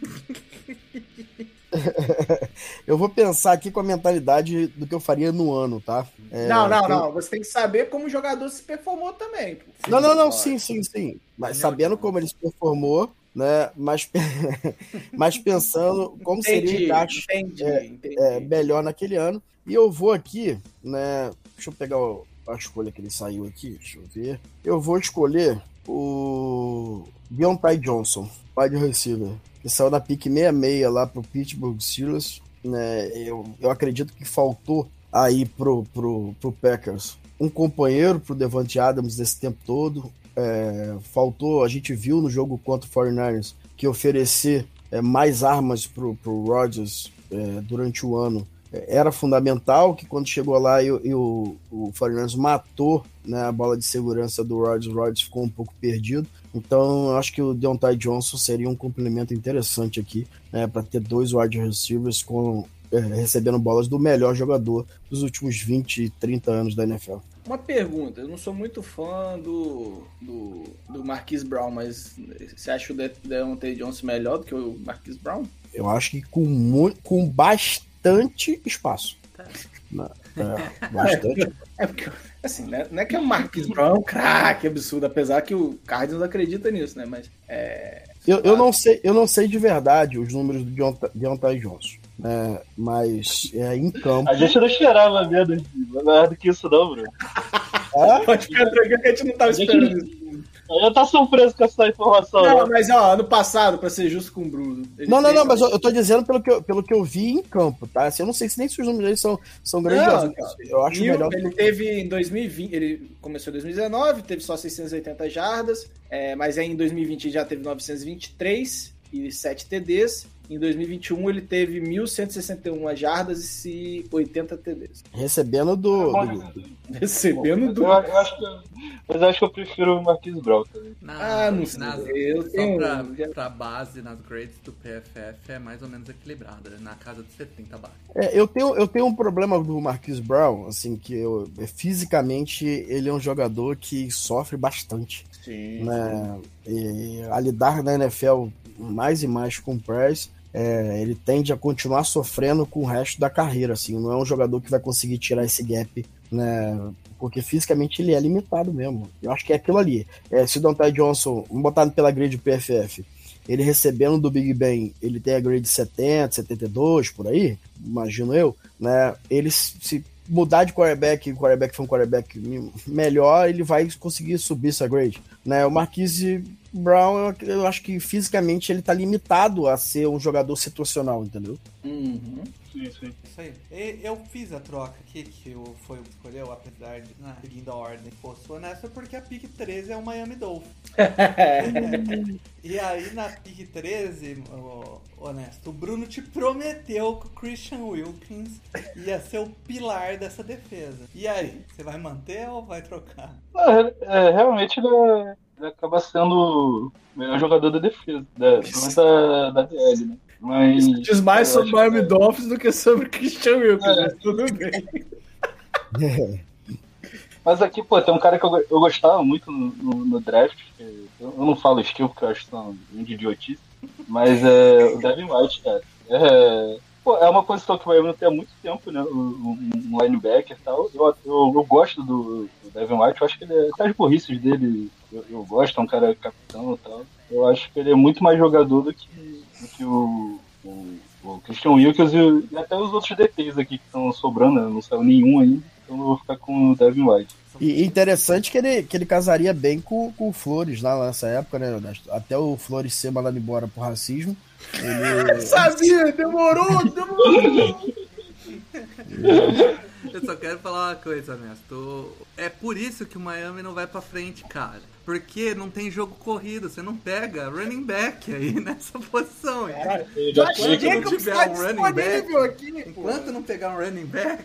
Eu vou pensar aqui com a mentalidade do que eu faria no ano, tá? É, não, não, tem- não. Você tem que saber como o jogador se performou também. pô. Não, não, não, sim, sim, sim. Mas sabendo como ele se performou, né? Mas, mas pensando como Entendi, seria o encaixe é, é, melhor naquele ano. E eu vou aqui, né? Deixa eu pegar o- a escolha que ele saiu aqui, deixa eu ver. Eu vou escolher o Deontay Johnson, wide receiver, que saiu da pick 66 lá pro Pittsburgh Steelers. Né? Eu, eu acredito que faltou aí pro, pro, pro Packers um companheiro pro Devante Adams desse tempo todo. É, faltou, a gente viu no jogo contra o 49ers que oferecer é, mais armas pro, pro Rodgers é, durante o ano era fundamental, que quando chegou lá e, o- e o, o 49ers matou né, a bola de segurança do Rodgers, o Rodgers ficou um pouco perdido. Então, eu acho que o Deontay Johnson seria um complemento interessante aqui, né, para ter dois wide receivers com, é, recebendo bolas do melhor jogador dos últimos 20, 30 anos da NFL. Uma pergunta, eu não sou muito fã do, do, do Marquise Brown, mas você acha o De- Deontay Johnson melhor do que o Marquise Brown? Eu acho que com, mu- com bastante espaço. Na- é, bastante. É porque, assim, né, não é que o Marquise Brown é um craque absurdo, apesar que o Cardinals acredita nisso, né? Mas é, Eu, eu, não sei, eu não sei de verdade os números do Deonta- Deontay Johnson, né, mas é, em campo. A gente não esperava menos, mais do que isso, não, Bruno. Ah, pode ficar tranquilo que a gente não tava A gente- esperando isso. Eu tô surpreso com essa informação. Não, Não, mas ó, ano passado, pra ser justo com o Bruno. Não, não, não, mas eu, eu tô dizendo pelo que eu, pelo que eu vi em campo, tá? Assim, eu não sei se nem se os números aí são, são grandiosos. Não, cara. eu acho Mil, melhor. Ele teve em 2020, ele começou em 2019, teve só 680 jardas, é, mas aí em 2020 já teve 923 e 7 TDs. Em 2021 ele teve 1.161 jardas e 80 TDs. Recebendo do. do- Recebendo do. eu, eu acho que, mas eu acho que eu prefiro o Marquis Brown também. Na- Ah, não sei. nas- Eu só tenho- pra, pra base nas grades do PFF é mais ou menos equilibrada, né? na casa de 70 barras. É, eu, tenho, eu tenho um problema do Marquis Brown, assim, que eu, é, fisicamente ele é um jogador que sofre bastante. Sim. né? E a lidar na NFL mais e mais com o press, é, ele tende a continuar sofrendo com o resto da carreira, assim, não é um jogador que vai conseguir tirar esse gap, né? Porque fisicamente ele é limitado mesmo. Eu acho que é aquilo ali. É, se o Dante Johnson, botar pela grade PFF, ele recebendo do Big Ben, ele tem a grade 70, 72, por aí, imagino eu, né? Ele se mudar de quarterback, o quarterback for um quarterback melhor, ele vai conseguir subir essa grade. Né? O Marquise Brown, eu, eu acho que fisicamente ele tá limitado a ser um jogador situacional, entendeu? Uhum. Sim, sim. Isso aí. Eu fiz a troca aqui, que o- foi o que escolheu, apesar de, né, seguindo a ordem, fosse honesto, porque a pick 13 é o Miami Dolphins. E aí na pick 13, ô, honesto, o Bruno te prometeu que o Christian Wilkins ia ser o pilar dessa defesa. E aí, você vai manter ou vai trocar? Não, é, é, realmente ele, é- ele acaba sendo o melhor jogador da defesa, da, pelo da, da DL, né? Mas. Diz mais sobre o Miami Dolphins do que sobre o Christian Wilkins, É. mas tudo bem. Mas aqui, pô, tem um cara que eu, eu gostava muito no, no- no draft. Eu, eu não falo skill porque eu acho que são de idiotice. Mas é o Devin White, cara. É, pô, é uma posição que o Miami não há muito tempo, né? Um, um linebacker e tal. Eu, eu, eu gosto do, do Devin White, eu acho que ele é, até as burrices dele eu, eu gosto, é um cara capitão e tal. Eu acho que ele é muito mais jogador do que, do que o, o, o Christian Wilkins e, e até os outros DTs aqui que estão sobrando, né? não saiu nenhum ainda. Então eu vou ficar com o Devin White. E interessante que ele, que ele casaria bem com, com o Flores lá nessa época, né? Até o Flores ser mandado embora por racismo. Ele. Sabia, demorou, demorou. Eu só quero falar uma coisa, Ernesto. É por isso que o Miami não vai pra frente, cara. Porque não tem jogo corrido, você não pega running back aí nessa posição. Caralho. Enquanto Josh não Jacobs tiver tá um running back, disponível aqui. enquanto não pegar um running back,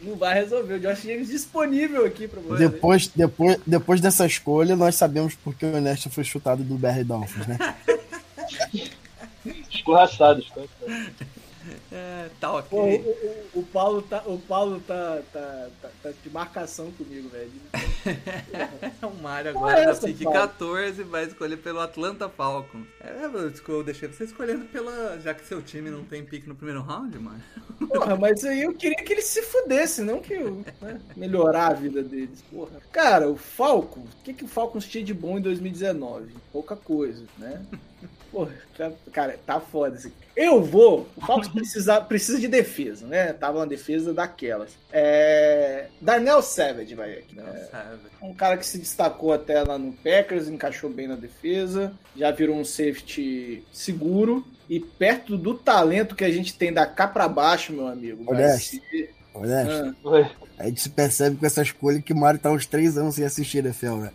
Não vai resolver. O Josh Jacobs disponível aqui pra você. Depois, depois, depois dessa escolha, nós sabemos porque o Ernesto foi chutado do BR Dolphins, né? Escorraçado, escorraçado. é, tá Pô, ok. o, o- o Paulo tá, o Paulo tá, tá, tá, tá de marcação comigo, velho. o Mário é agora essa, pick Paulo? 14 vai escolher pelo Atlanta Falcons. É, eu deixei você escolhendo pela. Já que seu time não tem pick no primeiro round, Mário. Porra, mas aí eu queria que ele se fudesse, não que eu né, melhorar a vida deles. Porra. Cara, o Falcon, o que, que o Falcons tinha de bom em 2019? Pouca coisa, né? Porra, tá- cara, tá foda isso aqui. Eu vou. O Falcons precisa, precisa de defesa, né? Tava uma defesa daquelas. É. Darnell Savage vai aqui. Né? sabe. Um cara que se destacou até lá no Packers, encaixou bem na defesa, já virou um safety seguro. E perto do talento que a gente tem da cá pra baixo, meu amigo. vai Honesto. ser- Honesto. Ah, A gente se percebe com essa escolha que o Mario tá uns três anos sem assistir NFL, né?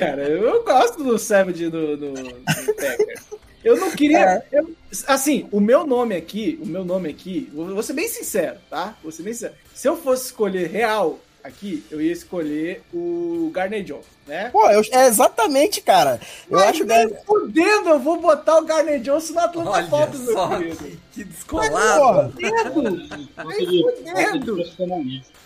Cara, eu gosto do Savage do, do, do Packers. Eu não queria. eu- assim, o meu nome aqui, o meu nome aqui, vou, vou ser bem sincero, tá? Vou ser bem sincero. Se eu fosse escolher real aqui, eu ia escolher o Garner Johnson, né? Pô, eu- é exatamente, cara. Eu Mas acho que. fudendo, eu vou botar o Garner Johnson na Atlanta Olha Falcons, meu querido. que, descolado. Fudendo! de, falta de fudendo.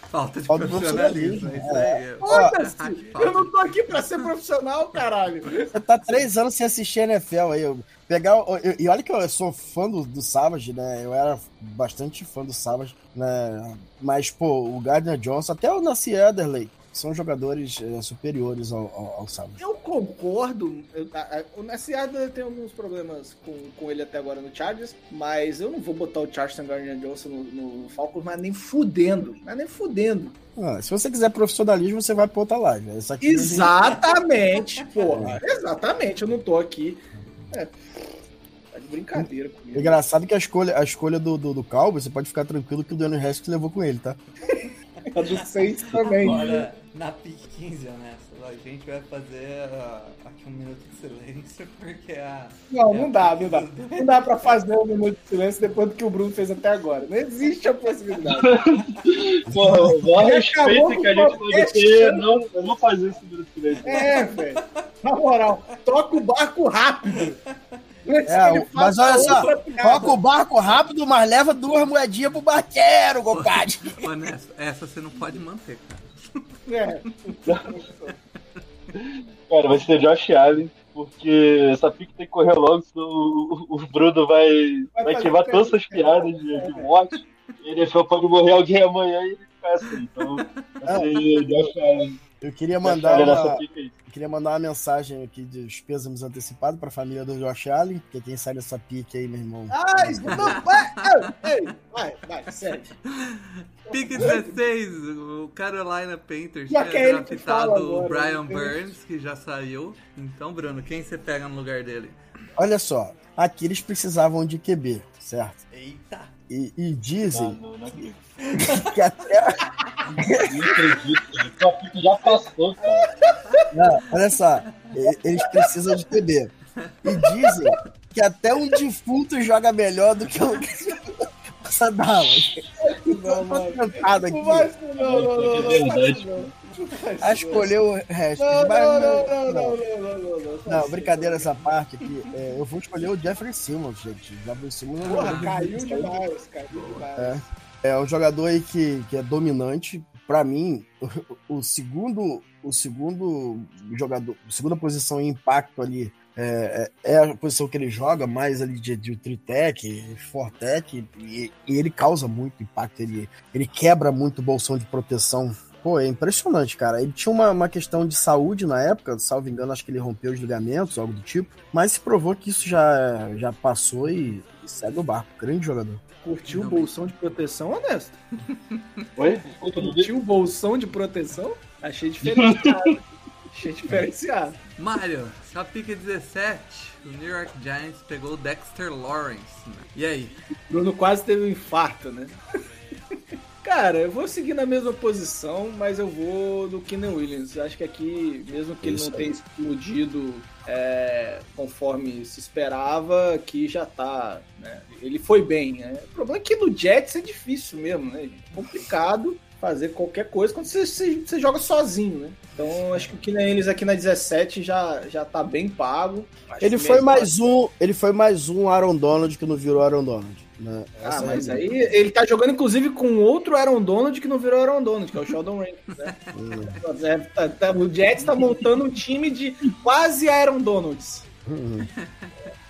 Profissionalismo. Falta de Falta de profissionalismo. É falta Eu não tô aqui pra ser profissional, caralho. Você tá três anos sem assistir NFL aí. Eu pegar, o- eu- e olha que eu sou fã do, do Savage, né? Eu era bastante fã do Savage, né? Mas, pô, o Gardner Johnson, até o Nassi Ederley, são jogadores eh, superiores ao, ao, ao Savage. Eu concordo. Eu, a, a, o Nessiada tem alguns problemas com, com ele até agora no Chargers, mas eu não vou botar o Charleston Gardner Johnson no, no Falcons, mas nem fudendo. Mas nem fudendo. Ah, se você quiser profissionalismo, você vai pra outra live. né? Essa aqui Exatamente, porra. Exatamente, eu não tô aqui. É, tá de brincadeira É comigo. engraçado que a escolha, a escolha do, do, do Cowboy, você pode ficar tranquilo que o Daniel Haskins levou com ele, tá? A do Saints também. Agora, na PIC 15, honesto, a gente vai fazer ah, aqui um minuto de silêncio, porque a. Não, não dá, não dá. Não dá pra fazer um minuto de silêncio depois do que o Bruno fez até agora. Não existe a possibilidade. Porra, o respeito que a gente pode ter, não, eu não fazer esse minuto de silêncio. É, velho. Na moral, toca o barco rápido. É, mas olha só, toca o barco rápido, mas leva duas moedinhas pro barqueiro, compadre. Honesto, essa você não pode manter, cara. É. Cara, vai ser Josh Allen, porque essa pique tem que correr logo, senão o, o Bruno vai, Vai vai piada. todas essas piadas de, de morte. Ele pode morrer alguém amanhã e ele ficar assim. Então, vai ser Josh Allen. Eu queria mandar nessa uma, eu queria mandar uma mensagem aqui de pêsames antecipados pra família do Josh Allen, porque quem sai dessa pique aí, meu irmão. Ai, não, vai, ei, vai, vai, sério. Pique 16, o Carolina Panthers Já é draftado o agora, Brian né? Burns, que já saiu. Então, Bruno, quem você pega no lugar dele? Olha só, aqui eles precisavam de QB, certo? Eita! E, e Não, dizem não, não acredito. que até. Não acredito. Essa pique já passou, cara. Não, olha só, eles precisam de QB. E dizem que até um defunto joga melhor do que o. Essa dama. Não. Tentado aqui Não não, não, não, não, não, É não, não a escolher o resto. Não, mas não, não, não- não, não. não, não, não, não, não. Não, brincadeira essa parte aqui. É, eu vou escolher o Jeffrey Simmons, gente. O Jeffrey Simmons é um Porra, jogador- caiu demais, caiu demais. é um jogador aí que, que é dominante. Pra mim, o, segundo, o segundo jogador, segunda posição em impacto ali é, é é a posição que ele joga, mais ali de, de tritec, fortec, e, e ele causa muito impacto. Ele, ele quebra muito o bolsão de proteção. Pô, é impressionante, cara. Ele tinha uma, uma questão de saúde na época, salvo engano, acho que ele rompeu os ligamentos, algo do tipo. Mas se provou que isso já, já passou e, e segue o barco. Grande jogador. Curtiu o bolsão de proteção, honesto? Oi? Curtiu o bolsão de proteção? Achei diferenciado. Achei diferenciado. Mário, na pique 17, o New York Giants pegou o Dexter Lawrence. né? E aí? Bruno quase teve um infarto, né? Cara, eu vou seguir na mesma posição, mas eu vou no Keenan Williams. Acho que aqui, mesmo que ele Isso não aí. tenha explodido é, conforme se esperava, aqui já tá. Né? Ele foi bem, né? O problema é que no Jets é difícil mesmo, né? É complicado. Fazer qualquer coisa quando você, você, você joga sozinho, né? Então acho que o Keenan Ellis aqui na 17 já, já tá bem pago. Ele foi mais um, ele foi mais um Aaron Donald que não virou Aaron Donald. Né? Ah, Essa mas é aí ele tá jogando inclusive com outro Aaron Donald que não virou Aaron Donald, que é o Sheldon Rankins, né? É, tá- tá- o Jets tá montando um time de quase Aaron Donalds.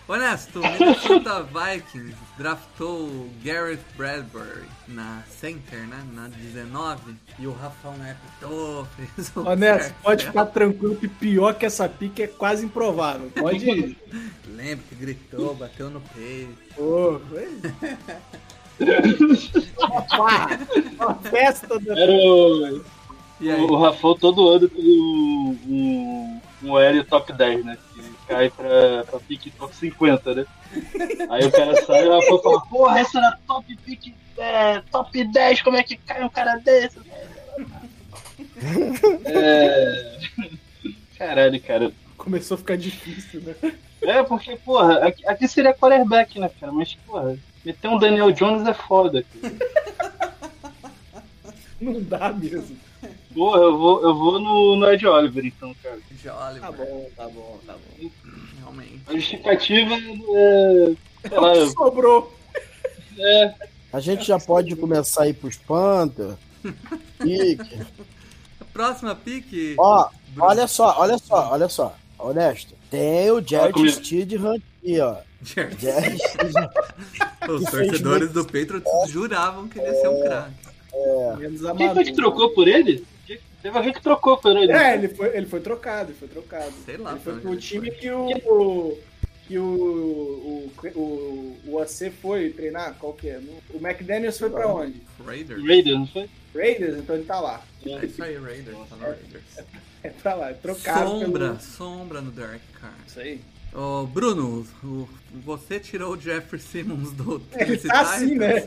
Honesto, o Minnesota Vikings draftou o Garrett Bradbury na center, né? Na 19. E o Rafão Neto tô, fez o Honesto, certo. pode ficar tranquilo que pior que essa pique é quase improvável. Pode ir. Lembro que gritou, bateu no peito. Pô, foi. Pá, Uma festa da. Era o, E aí? o Rafão todo ano tem um, um, um L top 10, né? Que cai pra, pra pique top 50, né? Aí o cara sai e o Rafão fala, porra, essa era top pique, é, top 10, como é que cai um cara desse? É... Caralho, cara. Começou a ficar difícil, né? É, porque, porra, aqui, aqui seria quarterback, né, cara? Mas, porra, meter um Daniel Jones é foda. Cara. Não dá mesmo. Porra, eu vou, eu vou no, no Ed Oliver, então, cara. Jolly, Tá bom, tá bom, tá bom. realmente. A justificativa é. Sei lá, Sobrou. é. A gente já pode começar a ir pros Panther. Pique. A próxima pique. Ó, olha só, olha só, olha só. Honesto. Tem o Jared. Steedham aqui, ó. Jared. Jared Steedham. Os torcedores do Patriots juravam que ele ia ser um craque. Menos Quem foi que trocou por ele? Teve alguém que trocou por ele. É, ele foi, ele foi trocado, ele foi trocado. Sei lá Ele foi pro time foi. que o. Que o. O, o, o AC foi treinar? Qual que é? O McDaniels foi pra onde? Raiders. Raiders, não foi? Raiders? Então ele tá lá. É isso aí, Raiders. Tá no Raiders. É pra lá, é trocado Sombra, pelo. sombra no Derek Carr. Isso aí. Ô, Bruno, você tirou o Jeffrey Simmons do Ele Tennessee tá assim, né?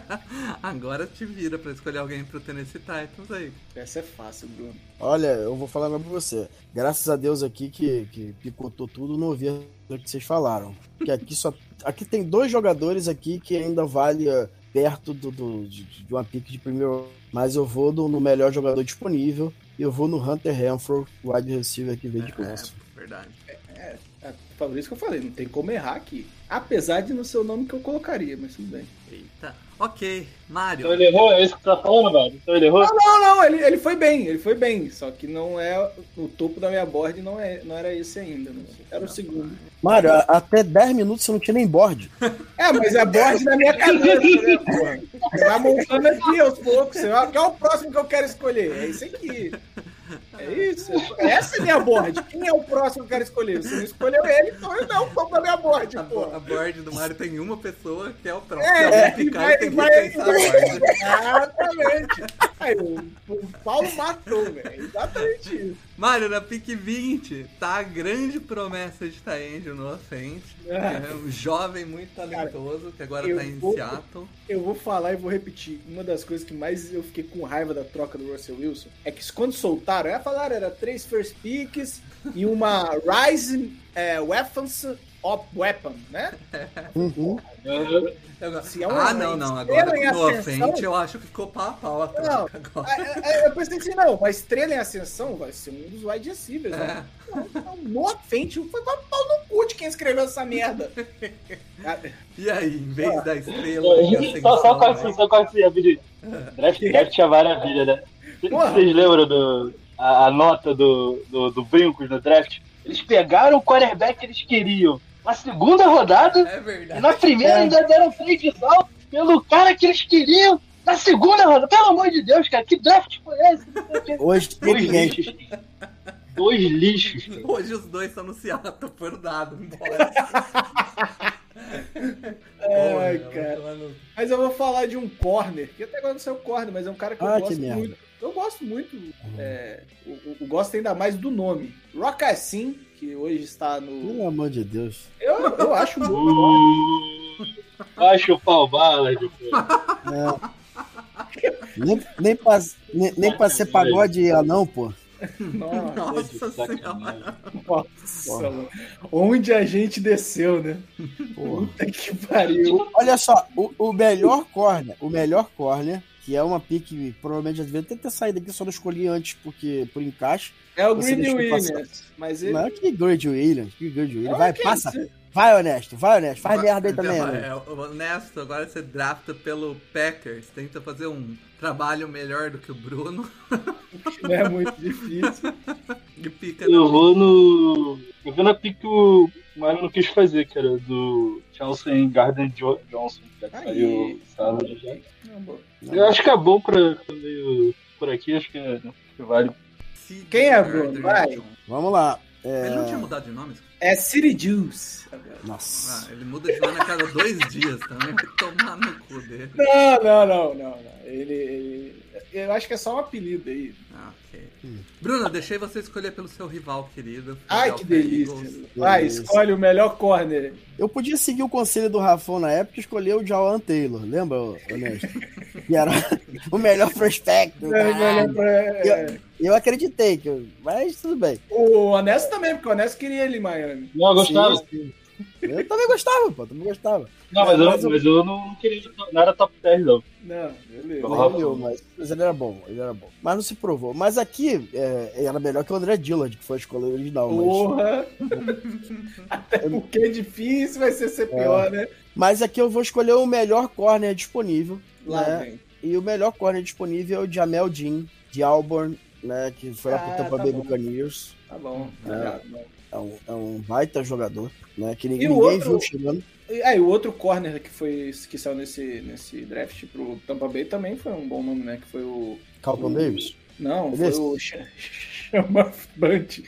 Agora te vira pra escolher alguém pro Tennessee Titans aí. Essa é fácil, Bruno. Olha, eu vou falar mais pra você. Graças a Deus aqui que, que picotou tudo, não ouvi o que vocês falaram. Porque aqui só. Aqui tem dois jogadores aqui que ainda vale eh, perto do, do- de, de uma pique de primeiro. Mas eu vou no, no melhor jogador disponível. E eu vou no Hunter Renfro, o wide receiver que veio de É, curso. verdade. É, por isso que eu falei, não tem como errar aqui. Apesar de não ser o nome que eu colocaria, mas tudo bem. Eita. Ok, Mario. Então ele errou? É isso que você tá falando, velho? Então ele errou? Não, não, não, ele, ele foi bem, ele foi bem. Só que não é. O topo da minha board não, é, não era esse ainda. Não. Era o segundo. Mário, a- até 10 minutos você não tinha nem board. É, mas é board da minha cabeça, né, porra? Você vai montando aqui aos poucos. Você vai, qual é o próximo que eu quero escolher? É esse aqui. É isso. Essa é a minha board. Quem é o próximo que eu quero escolher? Você não escolheu ele, então eu não topo da minha board, A, bo- a board do Mario tem uma pessoa que é o próximo. É, é, ficar, vai- tem que vai- a board. Exatamente. Aí, o, o Paulo matou, velho. Exatamente isso. Mário, na pick 20, tá a grande promessa de Taendio no Offense. Ah. É um jovem muito talentoso que agora tá em vou- Seattle. Eu vou falar e vou repetir. Uma das coisas que mais eu fiquei com raiva da troca do Russell Wilson é que quando soltaram, é falaram, era três first picks e uma Rising é, Weapons of Weapon, né? Uhum. Se é uma ah, não, não. Agora em no ascensão- Offense eu acho que ficou pau a pau a Não. Ah, é, é, eu pensei assim, não, uma estrela em ascensão vai ser um dos wide receivers. É. Né? Não, não, no frente, foi pau no cu de quem escreveu essa merda. Ah, E aí, em vez da estrela em ascensão, Só, só com né? assim, só com rapidinho. Draft, draft tinha maravilha, né? Porra. Vocês lembram do, a, a nota do, do, do Brincos no draft? Eles pegaram o quarterback que eles queriam na segunda rodada É e verdade. na primeira ainda deram trade down pelo cara que eles queriam na segunda rodada. Pelo amor de Deus, cara, que draft foi esse? Hoje Dois lixos. Dois lixos. cara. Hoje os dois estão no Seattle, foram dados embora. Ai, cara. Mas eu vou falar de um corner, que até agora não sei o corner, mas é um cara que eu Ah, que gosto merda. muito. Eu gosto muito. é, o, o- o gosto ainda mais do nome. Rock Assim, que hoje está no. Pelo amor de Deus. Eu, eu acho muito bom. Chupar o bala, de Nem, nem, pra, nem, nem pra ser pagode anão, pô. Nossa, Nossa senhora. nossa. Onde a gente desceu, né? Porra. Puta que pariu. Olha só, o, o melhor corner, o melhor corner que é uma pique, provavelmente já devia ter, ter saído aqui, só não escolhi antes porque, por encaixe. É o passar. Williams. Mas ele. Não, que Grid Williams, que Grid Williams. Vai, que passa. isso. Vai, honesto, vai, honesto. Faz merda aí Então, também, é, né? é, honesto, agora você drafta pelo Packers, tenta fazer um trabalho melhor do que o Bruno Não é muito difícil. e pica Eu vou no. Eu vou na pick que o Mário não quis fazer, que era do Chelsea Garden Jo- Johnson, já que Aí. saiu sábado já. Não, boa. Eu acho que é bom pra, meio por aqui, acho que, é, que vale. Quem é, Bruno? Vai. Vamos lá. Ele não tinha É... mudado de nome? É City Juice. Nossa. Ah, ele muda de nome a cada dois dias também, vai tomar no cu dele. Não, não, não, não, não. Ele, ele- Eu acho que é só um apelido aí. Ah, ok. Bruno, deixei você escolher pelo seu rival querido. Ai, que delícia. Eagles. Vai, Delícia. escolhe o melhor corner. Eu podia seguir o conselho do Rafão na época e escolher o Jawan Taylor, lembra, honesto? que era o melhor prospecto. É, melhor pra- é. Eu acreditei, que eu- mas tudo bem. O Honesto também, porque o Honesto queria ele em Miami. Não, eu gostava. Sim, sim. Eu também gostava, pô, também gostava. Não, mas, Mas eu, eu- mas eu não queria nada top 10, não. Não, beleza. O Nem Rafa- eu, mas, mas ele era bom, ele era bom. Mas não se provou. Mas aqui é, era melhor que o André Dillard, que foi a escolha original. Mas, Porra! Até porque é difícil, vai ser ser pior, né? mas aqui eu vou escolher o melhor corner disponível. Lá né? vem. E o melhor corner disponível é o Jamel Dean, de Auburn, né? Que foi lá pro Ah, Tampa tá Bay. Buccaneers. Tá bom. É. tá bom. É um, é um baita jogador, né? Que E ninguém, ninguém outro- viu chegando. E aí, o outro corner que foi que saiu nesse, nesse draft pro Tampa Bay também foi um bom nome, né? Que foi o. Calton o- Davis. Não, É foi o Chama Bunt.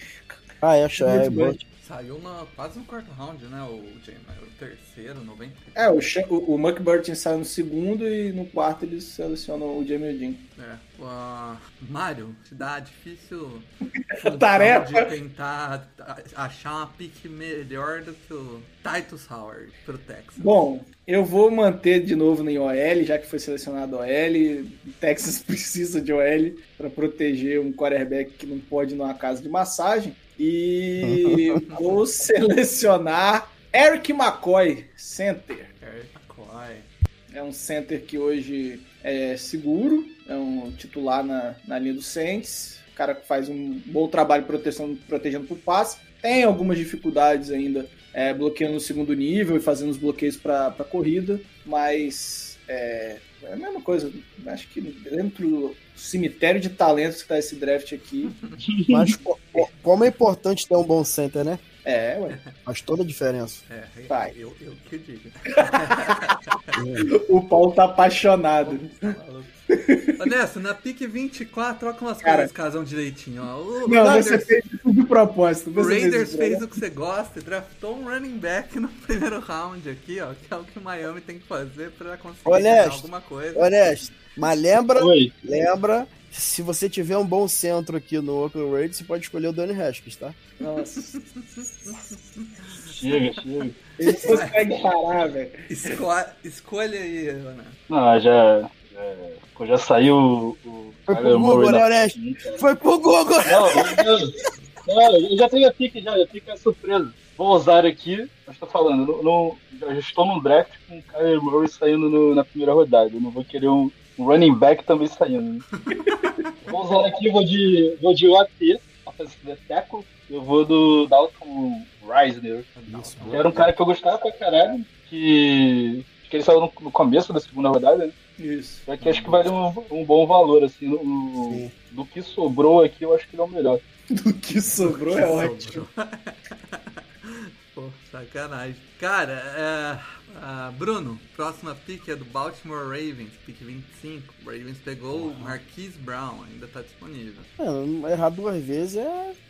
Ah, é, é, bem. Bunt. Saiu na, quase no quarto round, né? O, James, o terceiro, 90. É, o, Cha- o, o Muck Burton saiu no segundo e no quarto eles selecionam o Jamie Dean. É. Uh, Mário, te dá difícil Tarefa. de tentar achar uma pique melhor do que o Titus Howard pro Texas. Bom, eu vou manter de novo em OL, já que foi selecionado OL. O Texas precisa de OL para proteger um quarterback que não pode ir numa casa de massagem. E vou selecionar Eric McCoy, center. Eric McCoy. É um center que hoje é seguro, é um titular na, na linha do Saints. O cara que faz um bom trabalho proteção, protegendo por passe. Tem algumas dificuldades ainda é, bloqueando no segundo nível e fazendo os bloqueios para corrida, mas é, é a mesma coisa. Acho que dentro do cemitério de talentos que tá esse draft aqui, co- como é importante ter um bom center, né? é, ué. Faz toda a diferença. É, Vai. eu, eu que digo. O Paulo tá apaixonado. Honesto, na pique 24, troca umas Cara. coisas casam direitinho. Ó. O Não, Raiders, você fez tudo de propósito. o Raiders fez o que você gosta e draftou um running back no primeiro round aqui, ó. Que é o que o Miami tem que fazer pra conseguir Honesto. alguma coisa. Honesto, mas lembra, Oi. lembra, se você tiver um bom centro aqui no Oakland Raiders, você pode escolher o Danny Haskins, tá? Nossa, Chega, chega. ele não consegue parar, velho. Esco- Escolha aí, Honesto. Não, já. já, pô, já saiu o. Foi pro Google, Murray né, Honesto? Foi pro Google! Não, não, não, eu já tenho a pique já, já fica surpresa. Vou usar aqui, mas tô falando, não, não- já estou num draft com o Kyler Murray saindo no- na primeira rodada. Eu não vou querer um running back também saindo. né? vou usar aqui, vou de, vou de UAT, offensive tackle. Eu vou do Dalton Reisner. Que era um cara que eu gostava pra caralho, que, que ele saiu no, no começo da segunda rodada, né? Isso. Só que acho que vale um, um bom valor, assim, no- no- do que sobrou aqui, eu acho que ele é o melhor. Do que sobrou é ótimo. Pô, sacanagem. Cara, é, ah, Bruno, próxima pick é do Baltimore Ravens, pick 25. O Ravens pegou o Marquise Brown, ainda tá disponível. Mano, errar duas vezes é.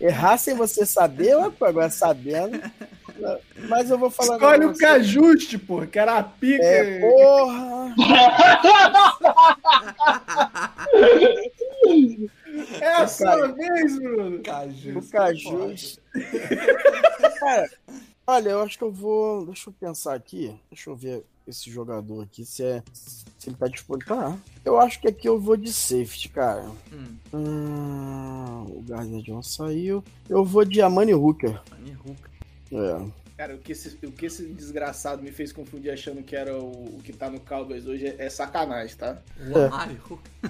Errar sem você saber, ou agora sabendo. Mas eu vou falar. Escolhe o você. que ajuste, pô, que era a pica. É, porra! É a sua vez, Bruno. Caju. O Caju. Cara, olha, eu acho que eu vou. Deixa eu pensar aqui. Deixa eu ver esse jogador aqui, se é. Se ele tá disponível. Tá. Eu acho que aqui eu vou de safety, cara. Hum, Hum, o Gardner Johnson saiu. Eu vou de Amani Hooker. Fanny Hook. É. Cara, o que, esse, o que esse desgraçado me fez confundir achando que era o, o que tá no Cowboys hoje é, é sacanagem, tá? O Amari.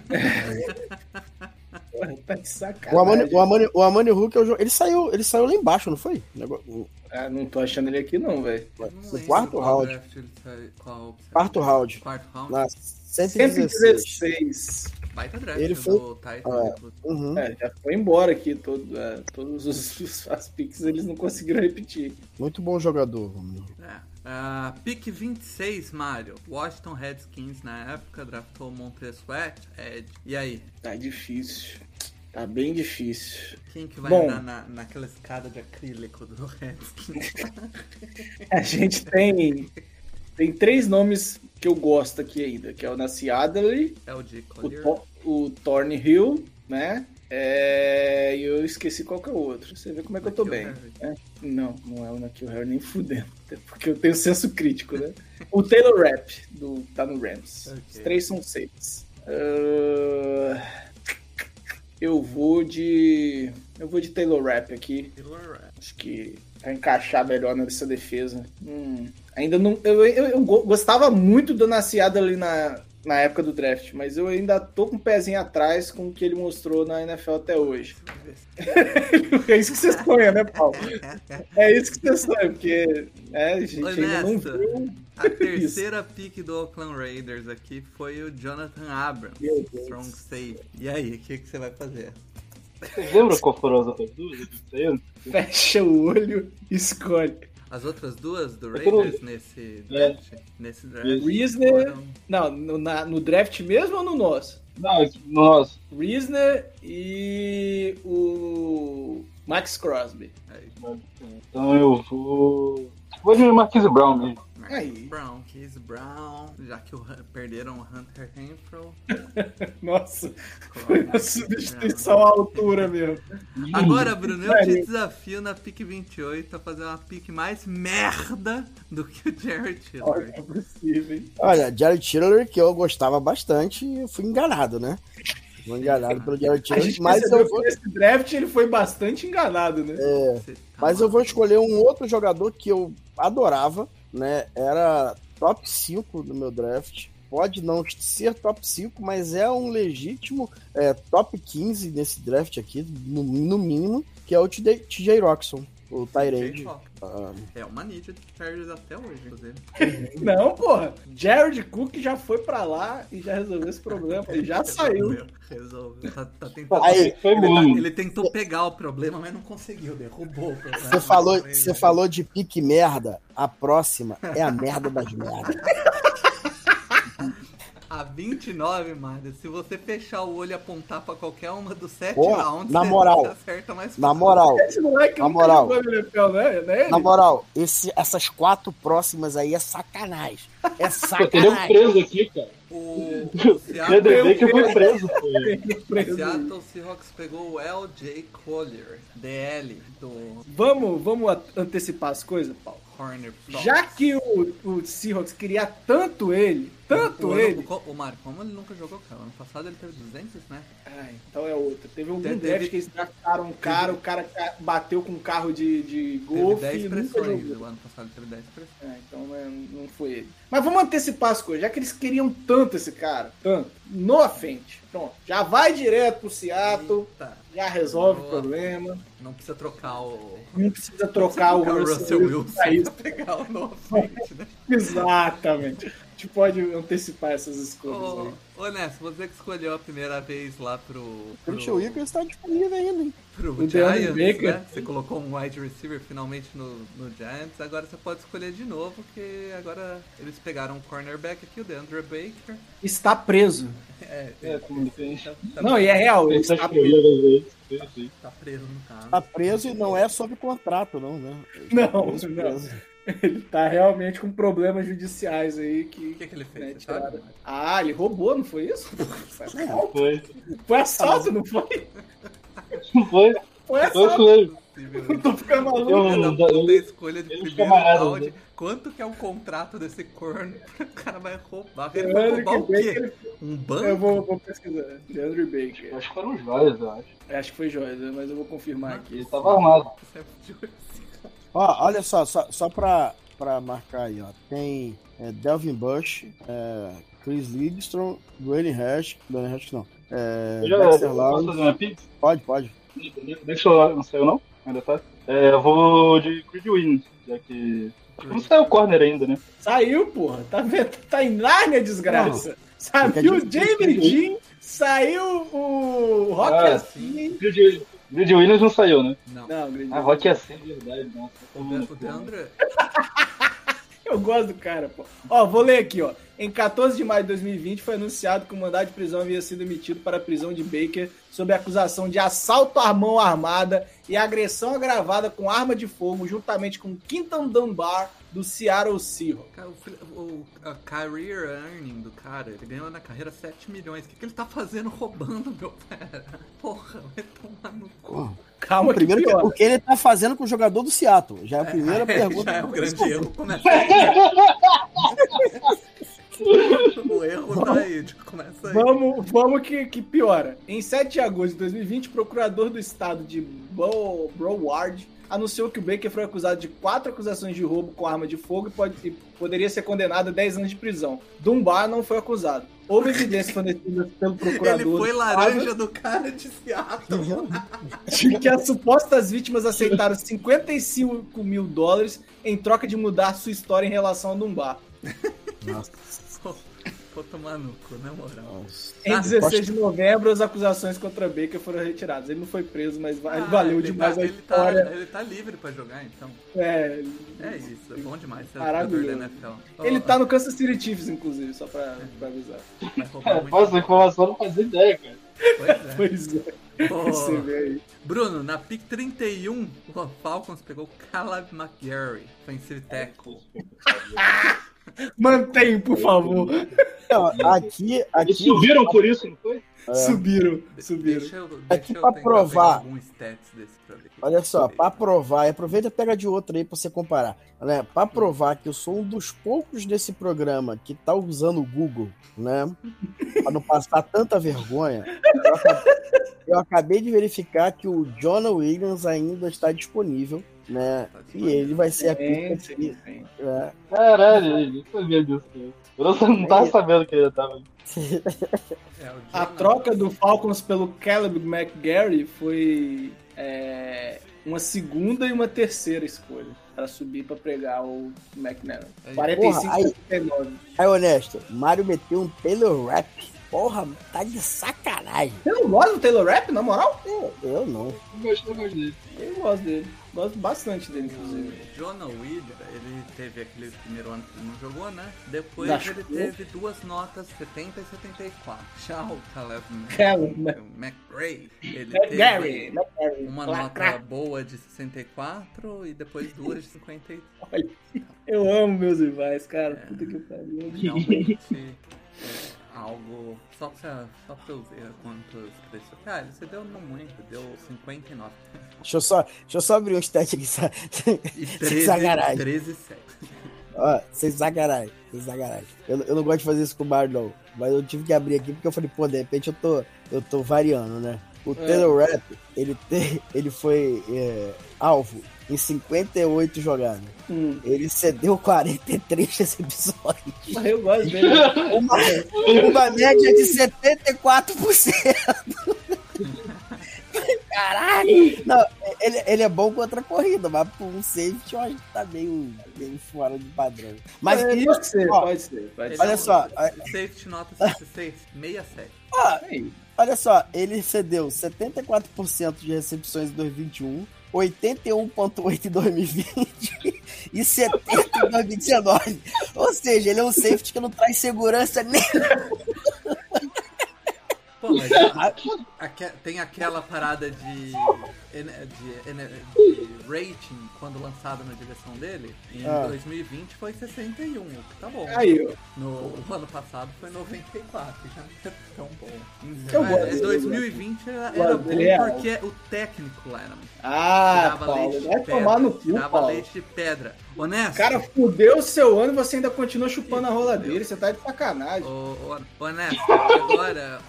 Porra, tá de O sacanagem. Amani, o Amani, o Amani Hulk, é o ele saiu, ele saiu lá embaixo, não foi? Nego- Ah, não tô achando ele aqui não, velho. No quarto qual round. qual- Quarto round. Quarto round. Na 116. 116. Baita draft Ele foi- do Titan. Ah. Uhum, É, já foi embora aqui. Todo, é, todos os, os as picks eles não conseguiram repetir. Muito bom jogador. mano. É. Ah, pick 26, Mario. Washington Redskins na época draftou Montez Sweat, Ed. E aí? Tá difícil. Tá bem difícil. Quem que vai Bom. andar na, naquela escada de acrílico do Redskins? A gente tem. Tem três nomes que eu gosto aqui ainda, que é o Nassi Adderley, É o de o, Collier. O Thornhill, né? É, E eu esqueci qual que é o outro. Você vê como é que eu tô bem. Né? Não, não é o Nakil Harry nem fudendo. Até porque eu tenho senso crítico, né? o Taylor Rapp, do, tá no Rams. Ok. Os três são seis. Ah, eu vou de. Eu vou de Taylor Rapp aqui. Taylor Rapp. Acho que vai encaixar melhor nessa defesa. Hum, ainda não. Eu, eu, eu go- gostava muito do Naciada ali na, na época do draft, mas eu ainda tô com o pezinho atrás com o que ele mostrou na NFL até hoje. é isso que você sonha, né, Paulo? É isso que você sonha, porque é, a gente ainda não viu. A terceira pick do Oakland Raiders aqui foi o Jonathan Abrams, strong safety. E aí, o que, que você vai fazer? Vocês lembram qual foram as outras duas? Fecha o olho e escolhe. As outras duas do no- Raiders nesse draft? Nesse draft Reasoner. foram Não, no, na- no draft mesmo ou no nosso? Não, nossa. Reasoner e o Max Crosby. aí, Então eu vou. Vou de Marquise Brown mesmo. Aí. Brown, Case Brown, já que o, perderam o Hunter Renfro. Nossa, foi uma substituição à altura mesmo. Agora, Bruno, eu te desafio na pick 28 a fazer uma pick mais merda do que o Jared Olha, Tiller. é possível, hein? Olha, Jared Tiller, que eu gostava bastante, eu fui enganado, né? Fui enganado pelo Jared A Tiller, gente mas eu, vou, que nesse draft ele foi bastante enganado, né? Você tá mas eu vou escolher um outro jogador que eu adorava, né? Era top 5 no meu draft. Pode não ser top 5, mas é um legítimo é, top 15 nesse draft aqui, no, no mínimo, que é o TJ, Roxon, o Tyrande. Ah, É uma ninja de Chargers até hoje, inclusive. Não, porra. Jared Cook já foi pra lá e já resolveu esse problema. Ele já saiu. Resolveu, Resolveu. Tá, tá tentando. Aí, Foi ele, tá- ele tentou pegar o problema, mas não conseguiu. Derrubou o problema. Você falou, você falou de pique merda. A próxima é a merda das merdas. A 29, Marda, se você fechar o olho e apontar pra qualquer uma dos sete Porra, rounds, na você- moral. você acerta mais Na fácil. moral, Esse moleque Na moral. NFL, né? É ele? na moral, esse, essas quatro próximas aí é sacanagem. É Pô, sacanagem. preso aqui, cara. O, o Seattle, Baker foi preso. pô. o. Seattle Seahawks pegou o LJ Collier, DL, do Vamos, vamos antecipar as coisas, Paulo. Já que o, o Seahawks queria tanto ele, tanto o, ele. O, o Mário, como ele nunca jogou, cara? Ano passado ele teve 200, né? Ai, então é outra. Teve algum Teve- draft que eles draftaram um cara, o cara ca- bateu com um carro de, de Teve golfe 10 e nunca pressões. jogou. O ano passado ele teve 10 pressões. É, então é, não foi ele. Mas vamos antecipar as coisas, já que eles queriam tanto esse cara, tanto. No offense. Pronto. Já vai direto pro Seattle, Eita, já resolve o Boa. problema. não precisa trocar o. Não precisa trocar o Trocar Russell Wilson pra isso. pra pegar o no frente, né? Exatamente. A gente pode antecipar essas escolhas Ô, aí. ô Ness, você que escolheu a primeira vez lá pro. O pro, Christian Wilkins está disponível ainda, hein? pro O Giants, Baker. né? Você colocou um wide receiver finalmente no, no Giants, agora você pode escolher de novo, porque agora eles pegaram um cornerback aqui, o DeAndre Baker. Está preso. É, É, como tá, tá- Não, e é real, ele está essas preso. sim. tá preso no carro. Tá preso e não é sob contrato, não, né? Não, não. Ele tá realmente com problemas judiciais aí que. O que, que ele fez? né, tiraram. Ah, ele roubou, não foi isso? Foi. Foi assalto, não foi? Não foi? Foi assalto. isso. Possivelmente. Tô ficando maluco. Eu- um eu- tem a escolha de eu- primeiro round. né? Quanto que é o contrato desse corno? O cara vai roubar. Ele vai roubar o quê? Baker, Um Eu banco? vou, vou pesquisar. Deandre Baker. Acho que foram joias, eu acho. Acho que foi Joyce, mas eu vou confirmar aqui. Ele tava armado. Você é Ó, olha só, só, só pra, pra marcar aí, ó. Tem é, Delvin Bush, é, Chris Lidstrom, Dwayne Hash. Dwayne Hash não. É, Eu já Dexter posso fazer uma pizza? Pode, pode. Deixa eu não saiu não? Ainda tá? É, eu vou de Creed Williams, já que. Não saiu o corner ainda, né? Saiu, porra. Tá vendo? Tá em Narnia, desgraça. Saiu Fica o Jamie Dean, saiu o Rock Ah, assim. Creed Creed Williams não saiu, né? Não. Não, Grande. Ah, Rock é assim, verdade. Nossa, O De- o Deandre. Eu gosto do cara, pô. Ó, vou ler aqui, ó. Em 14 de maio de 2020 foi anunciado que o mandado de prisão havia sido emitido para a prisão de Baker sob acusação de assalto à mão armada e agressão agravada com arma de fogo, juntamente com Quinton Dunbar do Seattle Seahawks. Cara, o, filho- o- a career earning do cara, ele ganhou na carreira 7 milhões. O que, que ele tá fazendo roubando, meu pé? Porra, vai tomar no cu. Calma, Primeiro, que que- pior. o que ele tá fazendo com o jogador do Seattle? Já é a primeira pergunta. Já é um grande erro. Começa aí. o erro tá aí, tipo, começa aí. Vamos, vamos que, que piora. Em 7 de agosto de 2020, o procurador do estado de Bo- Broward anunciou que o Baker foi acusado de quatro acusações de roubo com arma de fogo e, pode- e poderia ser condenado a 10 anos de prisão. Dunbar não foi acusado. Houve evidência fornecida pelo Ele procurador foi do laranja do cara de Seattle. de que as supostas vítimas aceitaram 55 mil dólares em troca de mudar sua história em relação a Dunbar. Pô, Pô, tomar no cu, na moral. Em Ah, 16 de novembro, as acusações contra Baker foram retiradas. Ele não foi preso, mas Ah, valeu ele demais tá, a ele história. Tá, ele tá livre pra jogar, então. É, É isso, é bom demais ser Maravilhoso. ele tá no Kansas City Chiefs, inclusive, só pra, pra avisar. muito. Nossa, a informação não fazia ideia, cara. Pois é. Pois é, aí. Bruno, na pick 31, o Falcons pegou o Caleb McGarry, offensive tackle. Mantém, por favor. Não, aqui, Eles aqui, subiram por isso, não foi? Subiram, subiram. Deixa eu, Aqui deixa pra tentar provar. pegar alguns stats desse pra ver. olha só, pra provar, e aproveita e pega de outro aí pra você comparar. Né? Pra provar que eu sou um dos poucos desse programa que tá usando o Google, né? Pra não passar tanta vergonha. Eu acabei, eu acabei de verificar que o Jonah Williams ainda está disponível, né? E ele vai ser a Sim, pica sim, sim. é, Caralho, eu não sabia disso. cara. Eu não, tava sabendo que ele tava. É, A troca do Falcons pelo Caleb McGarry foi é, uma segunda e uma terceira escolha para subir para pregar o McNair. Aí, 45 porra, aí- 79. Aí, honesto, Mário meteu um Taylor Rap. Porra, tá de sacanagem. Você não gosta do Taylor Rapp, na moral? Eu, eu não. Eu gosto, eu gosto dele. Eu gosto dele. Gosto bastante dele, inclusive. O Jonah Williams, ele teve aquele primeiro ano que ele não jogou, né? Depois Acho ele que- teve duas notas, 70 e 74. Já o Caleb Caleb Mc- McRae, ele McGarry. teve uma nota boa de 64 e depois duas de 50. Eu amo meus rivais, cara. É. Puta que pariu. Realmente é algo. Só pra, só pra eu ver quantos preços. Cara, você deu não muito, deu 59. Deixa eu só, deixa eu só abrir um stat aqui. sa- E Sem 13, sacanagem. 13 7. Ó, sem sacanagem. Sem sacanagem. Eu, eu não gosto de fazer isso com o Bar, não. Mas eu tive que abrir aqui porque eu falei, pô, de repente eu tô, eu tô variando, né? O Taylor Rapp, ele, te, ele foi é, alvo em 58 jogadas. Hum. Ele cedeu 43 recepções. Mas eu gosto dele. Uma, uma média de 74%. Caralho! Não, ele, ele é bom contra a corrida, mas por um safety eu acho que tá meio, meio fora de padrão. Mas É, isso, pode ser, ó, pode ser. Pode ser. Olha é um só, Safety nota 66, 67. Aí. olha só, ele cedeu 74% de recepções em 2021, 81,8% em 2020 e 70% em 2019. Ou seja, ele é um safety que não traz segurança nem. Pô, mas a- aque- tem aquela parada de, de, de rating quando lançado na direção dele. Em Ah. 2020 foi 61, o que tá bom. Aí. No o ano passado foi 94, já não é tão bom. Eu Mas, gosto é, dele, 2020 era, era bom dele, é. porque o técnico lá era. Ah, tirava Paulo, leite de vai pedra. tomar no cu, tirava Paulo. leite de pedra. Honesto? Cara fudeu o seu ano e você ainda continua chupando a rola dele. Você tá de sacanagem. Ô, ô, Honesto, agora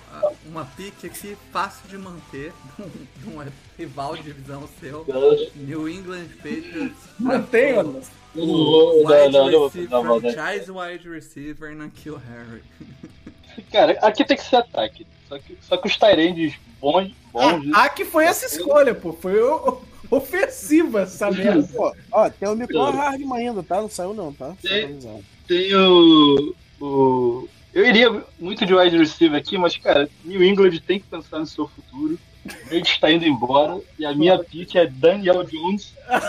uma pique aqui fácil de manter de um, rival de divisão seu. New England Patriots. Mantém, mano. Wide receiver, franchise wide receiver na Kill Harry. Cara, aqui tem que ser ataque. Só que, só que os Tyrands bons. bons ah, aqui foi essa escolha, pô. Foi o, ofensiva essa merda. Pô, ó, tem o Nicole Hardman ainda, tá? Não saiu não, tá? Tem, tem o, o. Eu iria muito de wide receiver aqui, mas, cara, New England tem que pensar no seu futuro. O Brady está indo embora e a minha pick é Daniel Jones. não,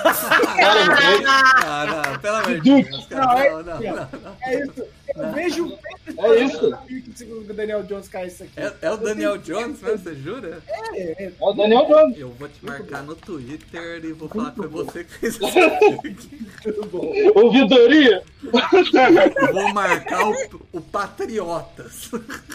não, pelo amor de Deus. Não, não, não, não. É isso. Eu vejo é isso. o Daniel Jones cai isso aqui. É, é o Daniel Jones mesmo, você jura? É, é. É o Daniel Jones. Eu vou te marcar no Twitter e vou falar que foi você que fez isso. Tudo bom. Ouvidoria? Vou marcar o, o Patriotas.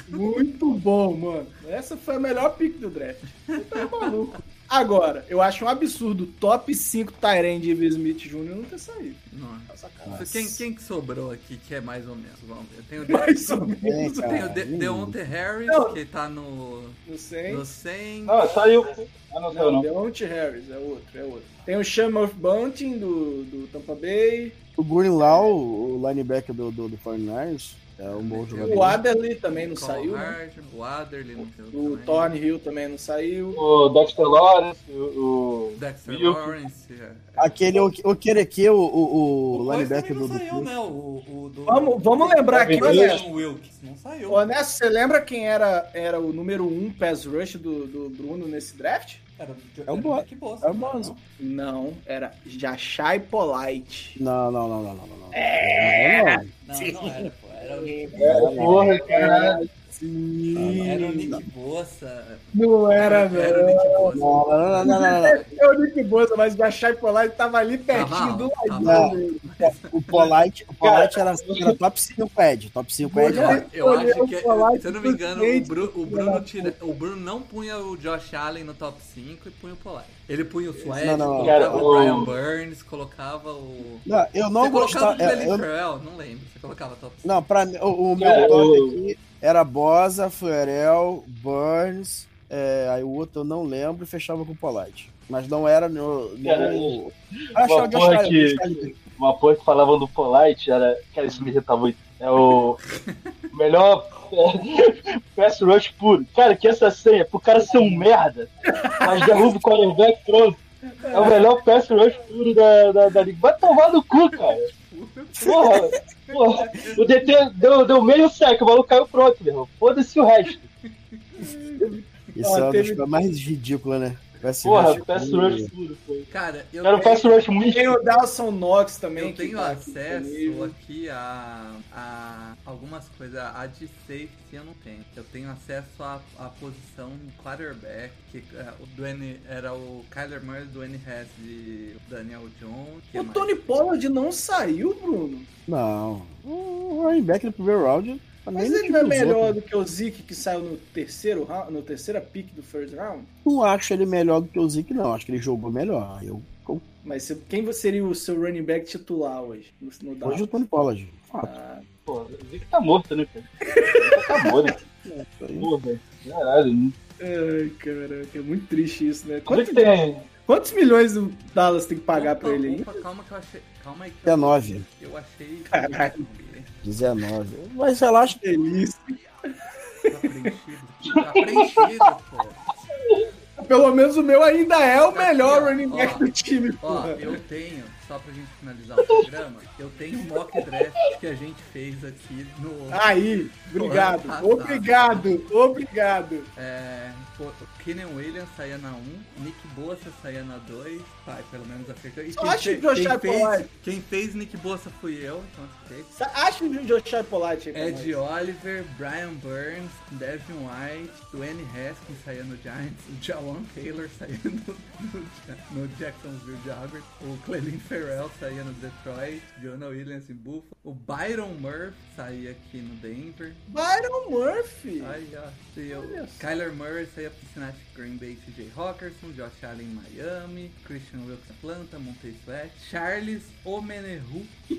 Muito bom, mano. Essa foi a melhor pick do draft. Você tá maluco. Agora, eu acho um absurdo top 5 Tyrande de Ives Smith Jr. não ter saído. Nossa. Quem, quem que sobrou aqui que é mais ou menos? Vamos ver. Tem o, mais ou menos. Tem o De Deontay Harris, não. que tá no. No 100. No 100. Não, saiu. Ah, não, não, não. Deontay Harris, é outro, é outro. Tem o Shamrock Bunting do, do Tampa Bay. O Green Law, o linebacker do, do, do 49ers. É um bom jogador. O Adderley também não saiu. Hard, né? O Adderley não saiu. O Thorne Hill também não saiu. O Dexter Lawrence. O, Dexter Lawrence. É. Aquele, o, o Kereque, o, o, o linebacker do. Não saiu, né? O, o, do... Vamos, vamos lembrar aqui, Honesto. Wilkes. Não saiu. Honesto, você lembra quem era, era o número 1 um pass rush do, do Bruno nesse draft? Era, é o Boa. É o Bozo. Não, era Jachai Polite. Não, não, não, não, não, não. É, não, não, não era, pô. Era o Nick é, Porra, cara. Sim. Era o Nick Bossa. Não era, velho. Era o Nick Bossa. Não, não, não, não. É o Nick Bossa, mas o Jachai Polite tava ali pertinho do ladinho. O Polite, o Polite era, era top 5 pad. Top 5 pad. Eu, eu acho que, se eu não me engano, o Bruno, o, Bruno tira, o Bruno não punha o Josh Allen no top 5 e punha o Polite. Ele punha o Sweat, não, não, colocava o Brian Burns, colocava o. Não, eu não Você gostava. Colocava o é, eu... Farrell, não lembro. Você colocava top 5. Não, pra mim, o, o meu top aqui era Bosa, Farrell, Burns. É, aí o outro eu não lembro e fechava com o Polite. Mas não era no. no... É, uma, porra que, uma porra que falavam do Polite era. Cara, isso me irrita muito. É o melhor pass rush puro. Cara, que essa senha, pro cara ser um merda, mas derruba o quarterback pronto. É o melhor pass rush puro da, da, da liga. Vai tomar no cu, cara. Porra, porra. O DT deu, deu meio sec, o maluco caiu pronto, meu irmão. Foda-se o resto. Isso é uma das coisas mais ridículas, né? Pass Porra, Pass Rush tudo, foi. Cara, eu Era um Pass Rush muito... Tem o Dawson Knox também. Eu tenho tá acesso aqui, aqui a, a algumas coisas. A de safety eu não tenho. Eu tenho acesso à, à posição quarterback, que uh, o Dwayne, era o Kyler Murray, Dwayne Hess e o Daniel Jones. O Tony Pollard não saiu, Bruno? Não. O running back no primeiro round mas ele não é melhor outros. do que o Zeke que saiu no terceiro round, no terceira pick do first round? Não acho ele melhor do que o Zeke, não. Acho que ele jogou melhor. Eu... Mas quem seria o seu running back titular hoje? No, hoje é o Tony Pollard. Ah, pô, o Zeke tá morto, né, cara? Ele acabou, né? Porra, caralho. Ai, caraca, é muito triste isso, né? Quanto, tem... Quantos milhões o Dallas tem que pagar pra ele aí? Calma que eu achei. Calma aí. Que 19. Eu achei. Caralho. 19. Mas relaxa. Delícia. Tá preenchido. Tá preenchido, pô. Pelo menos o meu ainda é o melhor running back do time, pô. Ó, eu tenho só pra gente finalizar o programa, eu tenho um mock draft que a gente fez aqui no. Aí, obrigado, obrigado, obrigado. É, Kenny Williams saía na 1, Nick Bossa saía na 2, pai, pelo menos acertou. E quem, acho fe, que quem, fez, quem fez Nick Bossa fui eu, então acertei. Acho que o Joshua Polite Ed Oliver, Brian Burns, Devin White, Dwayne Haskins saía no Giants, o Jawan Taylor saía no, no, no Jacksonville Jaguars, o Clelin Ferrell saía no Detroit, Jonah Williams em Buffalo, o Byron Murphy saía aqui no Denver. Byron Murphy! Aí, ó. Eu, Kyler Murray saía pro Cincinnati Green Bay TJ Hawkinson, Josh Allen em Miami, Christian Wilkes Atlanta, Montez Sweat, Charles Omenehu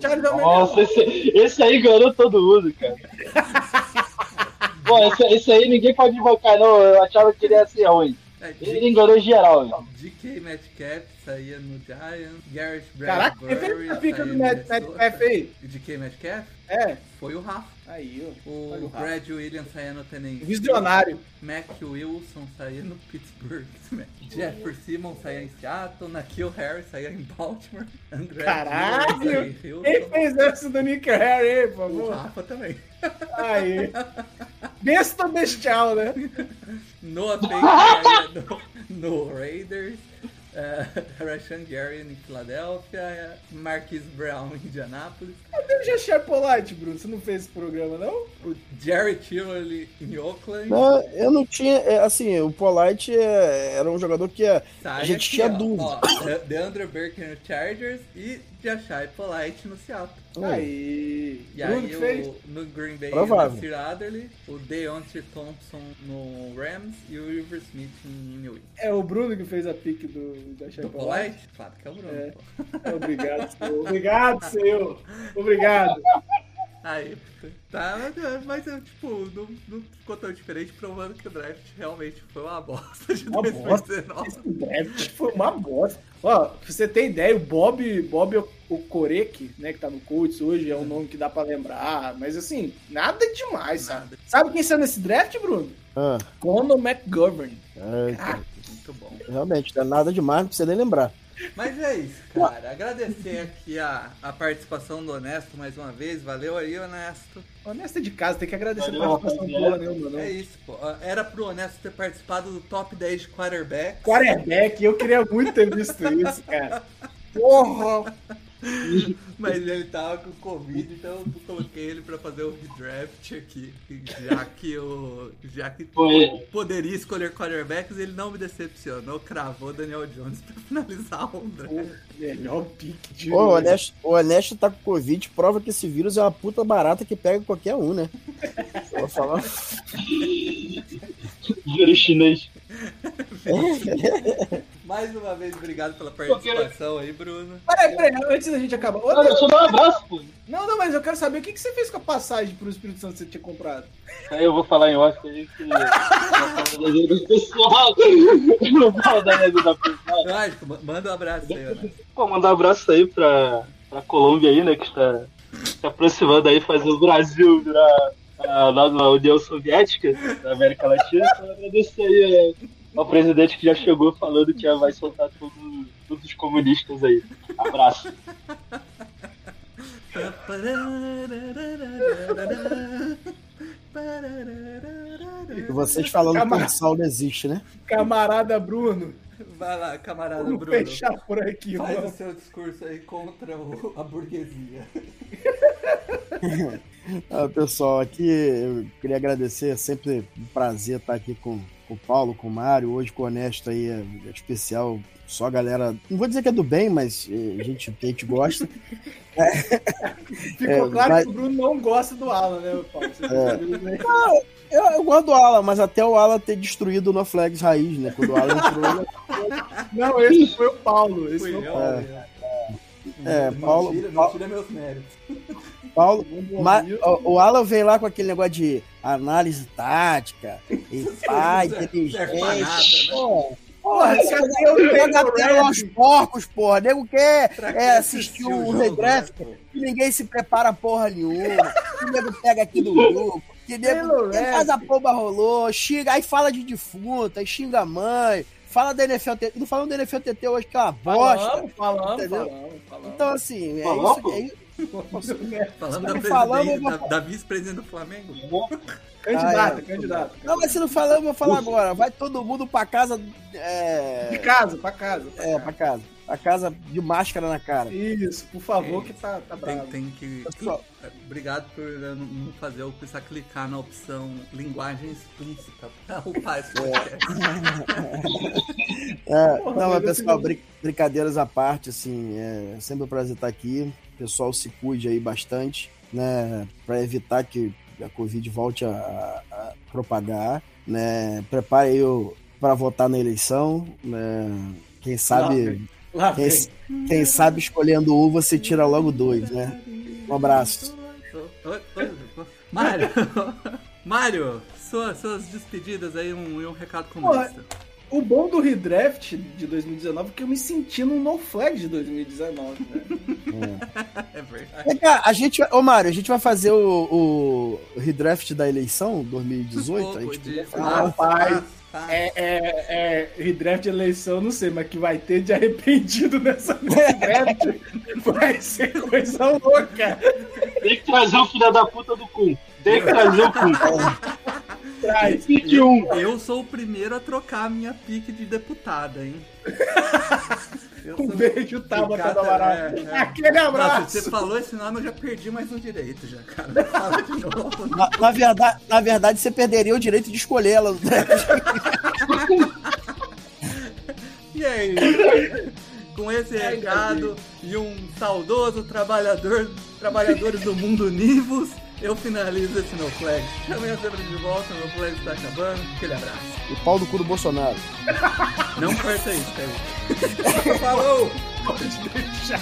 Charles Omenehu. Nossa, esse, esse aí ganhou todo mundo, cara. Pô, esse, esse aí ninguém pode invocar, não. Eu achava que ele ia ser ruim. É, Ele enganou geral, velho. DK Metcalf saía no Giants, Garrett Caraca, quem Bradbury a pica saía do no. Metcalf aí? E DK Metcalf É, foi o Rafa. aí, ó. O o. Brad Williams saía no Tennessee. Visionário. Mac Wilson saía no Pittsburgh. Jefferson Simmons saía em Seattle. Naquil Harris saía em Baltimore. André Caralho! Quem fez essa do Nick Harry por O favor? Rafa também. Aí. Besta bestial, né? Noah no, no Raiders. Uh, Rashan Gary em Filadélfia. Marquise Brown em Indianápolis. Cadê o Jachai Polite, Bruno? Você não fez esse programa, não? O Jerry Tillery em Oakland. Não, eu não tinha. é, Assim, o Polite é, era um jogador que é, a gente aqui, tinha ó, dúvida. ó, De- DeAndre Baker no Chargers e Jashai Polite no Seattle. Aí. E Bruno aí que fez? o, no Green Bay Provável. o Nasir Adderley, o Deontay Thompson no Rams e o River Smith em New England. É o Bruno que fez a pique do Do Polite? Polite? Claro que é o Bruno. É. pô. Obrigado, senhor. Obrigado, senhor. Obrigado. Aí, tá, mas eu, tipo, não, não ficou tão diferente, provando que o draft realmente foi uma bosta de Uma 2019. Esse draft foi uma bosta. Ó, pra você ter ideia, o Bob, Bob Okorek, né, que tá no Colts hoje, é um nome que dá pra lembrar, mas assim, nada demais, sabe? Nada. Sabe quem saiu nesse draft, Bruno? Ah, Conor McGovern. é, Ah, Muito bom. realmente, não é nada demais, não precisa nem lembrar. Mas é isso, cara. Agradecer aqui a, a participação do Honesto mais uma vez. Valeu aí, Honesto. honesto é de casa, tem que agradecer Valeu, a participação porra nenhuma, não. É isso, pô. Era pro Honesto ter participado do top 10 de quarterback. Quarterback, eu queria muito ter visto isso, cara. Porra! Mas ele tava com Covid, então eu coloquei ele pra fazer o redraft aqui. Já que o. Já que Foi. poderia escolher quarterbacks, ele não me decepcionou. Cravou Daniel Jones pra finalizar o draft. O melhor pique de Ô, o Honesto, o tá com Covid, prova que esse vírus é uma puta barata que pega qualquer um, né? Vou falar. Vírus chinês. Mais uma vez, obrigado pela participação aí, Bruno. Peraí, peraí, antes da gente acabar. Ô, eu dar um abraço, pô. Não, não, mas eu quero saber o que, que você fez com a passagem pro Espírito Santo que você tinha comprado. Aí eu vou falar em off aí que. Da vida do pessoal. Eu não falo da vida da. Lógico, manda um abraço aí, Honesto. Pô, mandar um abraço aí pra, pra Colômbia aí, né? Que está se aproximando aí, fazer o Brasil virar a nova União Soviética da América Latina. Então agradecer aí é, ao presidente que já chegou falando que já vai soltar todos, todos os comunistas aí. Abraço. E vocês falando Calma. que o sal não existe, né? Camarada Bruno, Vai lá, camarada vamos Bruno. fechar por aqui, Faz o vamos. seu discurso aí contra o- a burguesia. Ah, pessoal, aqui eu queria agradecer, é sempre um prazer estar aqui com, com o Paulo, com o Mário, hoje com o Honesto aí, é, é especial, só a galera, não vou dizer que é do bem, mas é, gente que a gente gosta. Ficou É, claro vai- que o Bruno não gosta do Alan, né, Paulo? Você É. né? Eu, eu gosto do Alan, mas até o Alan ter destruído o No Flags raiz, né? Quando o Alan entrou, Não, esse foi o Paulo. Esse Fui foi o Paulo. né? É, Não Paulo- tira- Não tira meus méritos. Paulo, Mas o, o Alan vem lá com aquele negócio de análise tática e nada, né? Pô, Porra, cadê o pega a Taylor tela aos porcos, porra. Nego quer que é, assistir o o redraft né, pô? e ninguém se prepara porra nenhuma. Que nego pega aqui no grupo. Que nego que faz a pomba rolou, xinga, aí fala de defunto, aí xinga a mãe. Fala da NFL TT. Não falando da NFL TT hoje, que é uma bosta. Falamos, falamos, Entendeu? falamos, falamos. Então, assim, é isso. É, Falando da, falando, da, da vice-presidente do Flamengo. Candidato, Ah, é. candidato. Não, mas se não falar, eu vou falar agora. Vai todo mundo pra casa. De É, casa, pra casa. pra é casa. pra casa. Pra casa de máscara na cara. Isso, por favor, que tá, tá Tem, bravo. tem que. Pessoal. Obrigado por não não fazer eu precisar clicar na opção linguagem explícita pra upar esse podcast. É, Porra, não, mas pessoal, assim- brin- brincadeiras à parte, assim, é sempre um prazer estar aqui. O pessoal se cuide aí bastante, né, para evitar que a Covid volte a, a- a propagar, né. Prepare aí para votar na eleição, né. Quem sabe, Lá quem, vem. quem sabe escolhendo um, você tira logo dois, né. Um abraço. Mário, Mário, suas, suas despedidas aí um, e um recado comunista. O bom do redraft de 2019 é que eu me senti no no flag de 2019, né? É verdade. Vem cá, a gente, ô Mário, a gente vai fazer o, o redraft da eleição 2018? A gente de- fazer. Ah, rapaz. Faz. É, é, é, redraft de eleição, não sei, mas que vai ter de arrependido nessa nesse draft vai ser coisa louca. Tem que trazer o filho da puta do Kun. Tem que trazer o Kun. Traz. Pique um. Eu sou o primeiro a trocar a minha pique de deputada, hein? Um beijo, Obrigado, do Amaral. é, é. Aquele Nossa, abraço. você falou esse nome, eu já perdi mais um direito já, cara. Fala de novo. Na, na verdade, na verdade, você perderia o direito de escolher ela. né? E aí? Com esse recado e um saudoso trabalhador, trabalhadores do mundo Nivus, eu finalizo esse No Flag. Chamei a zebra de volta, meu flag está acabando. Aquele abraço. O pau do cu do Bolsonaro. Não corta isso, Kevin. Falou! Pode deixar.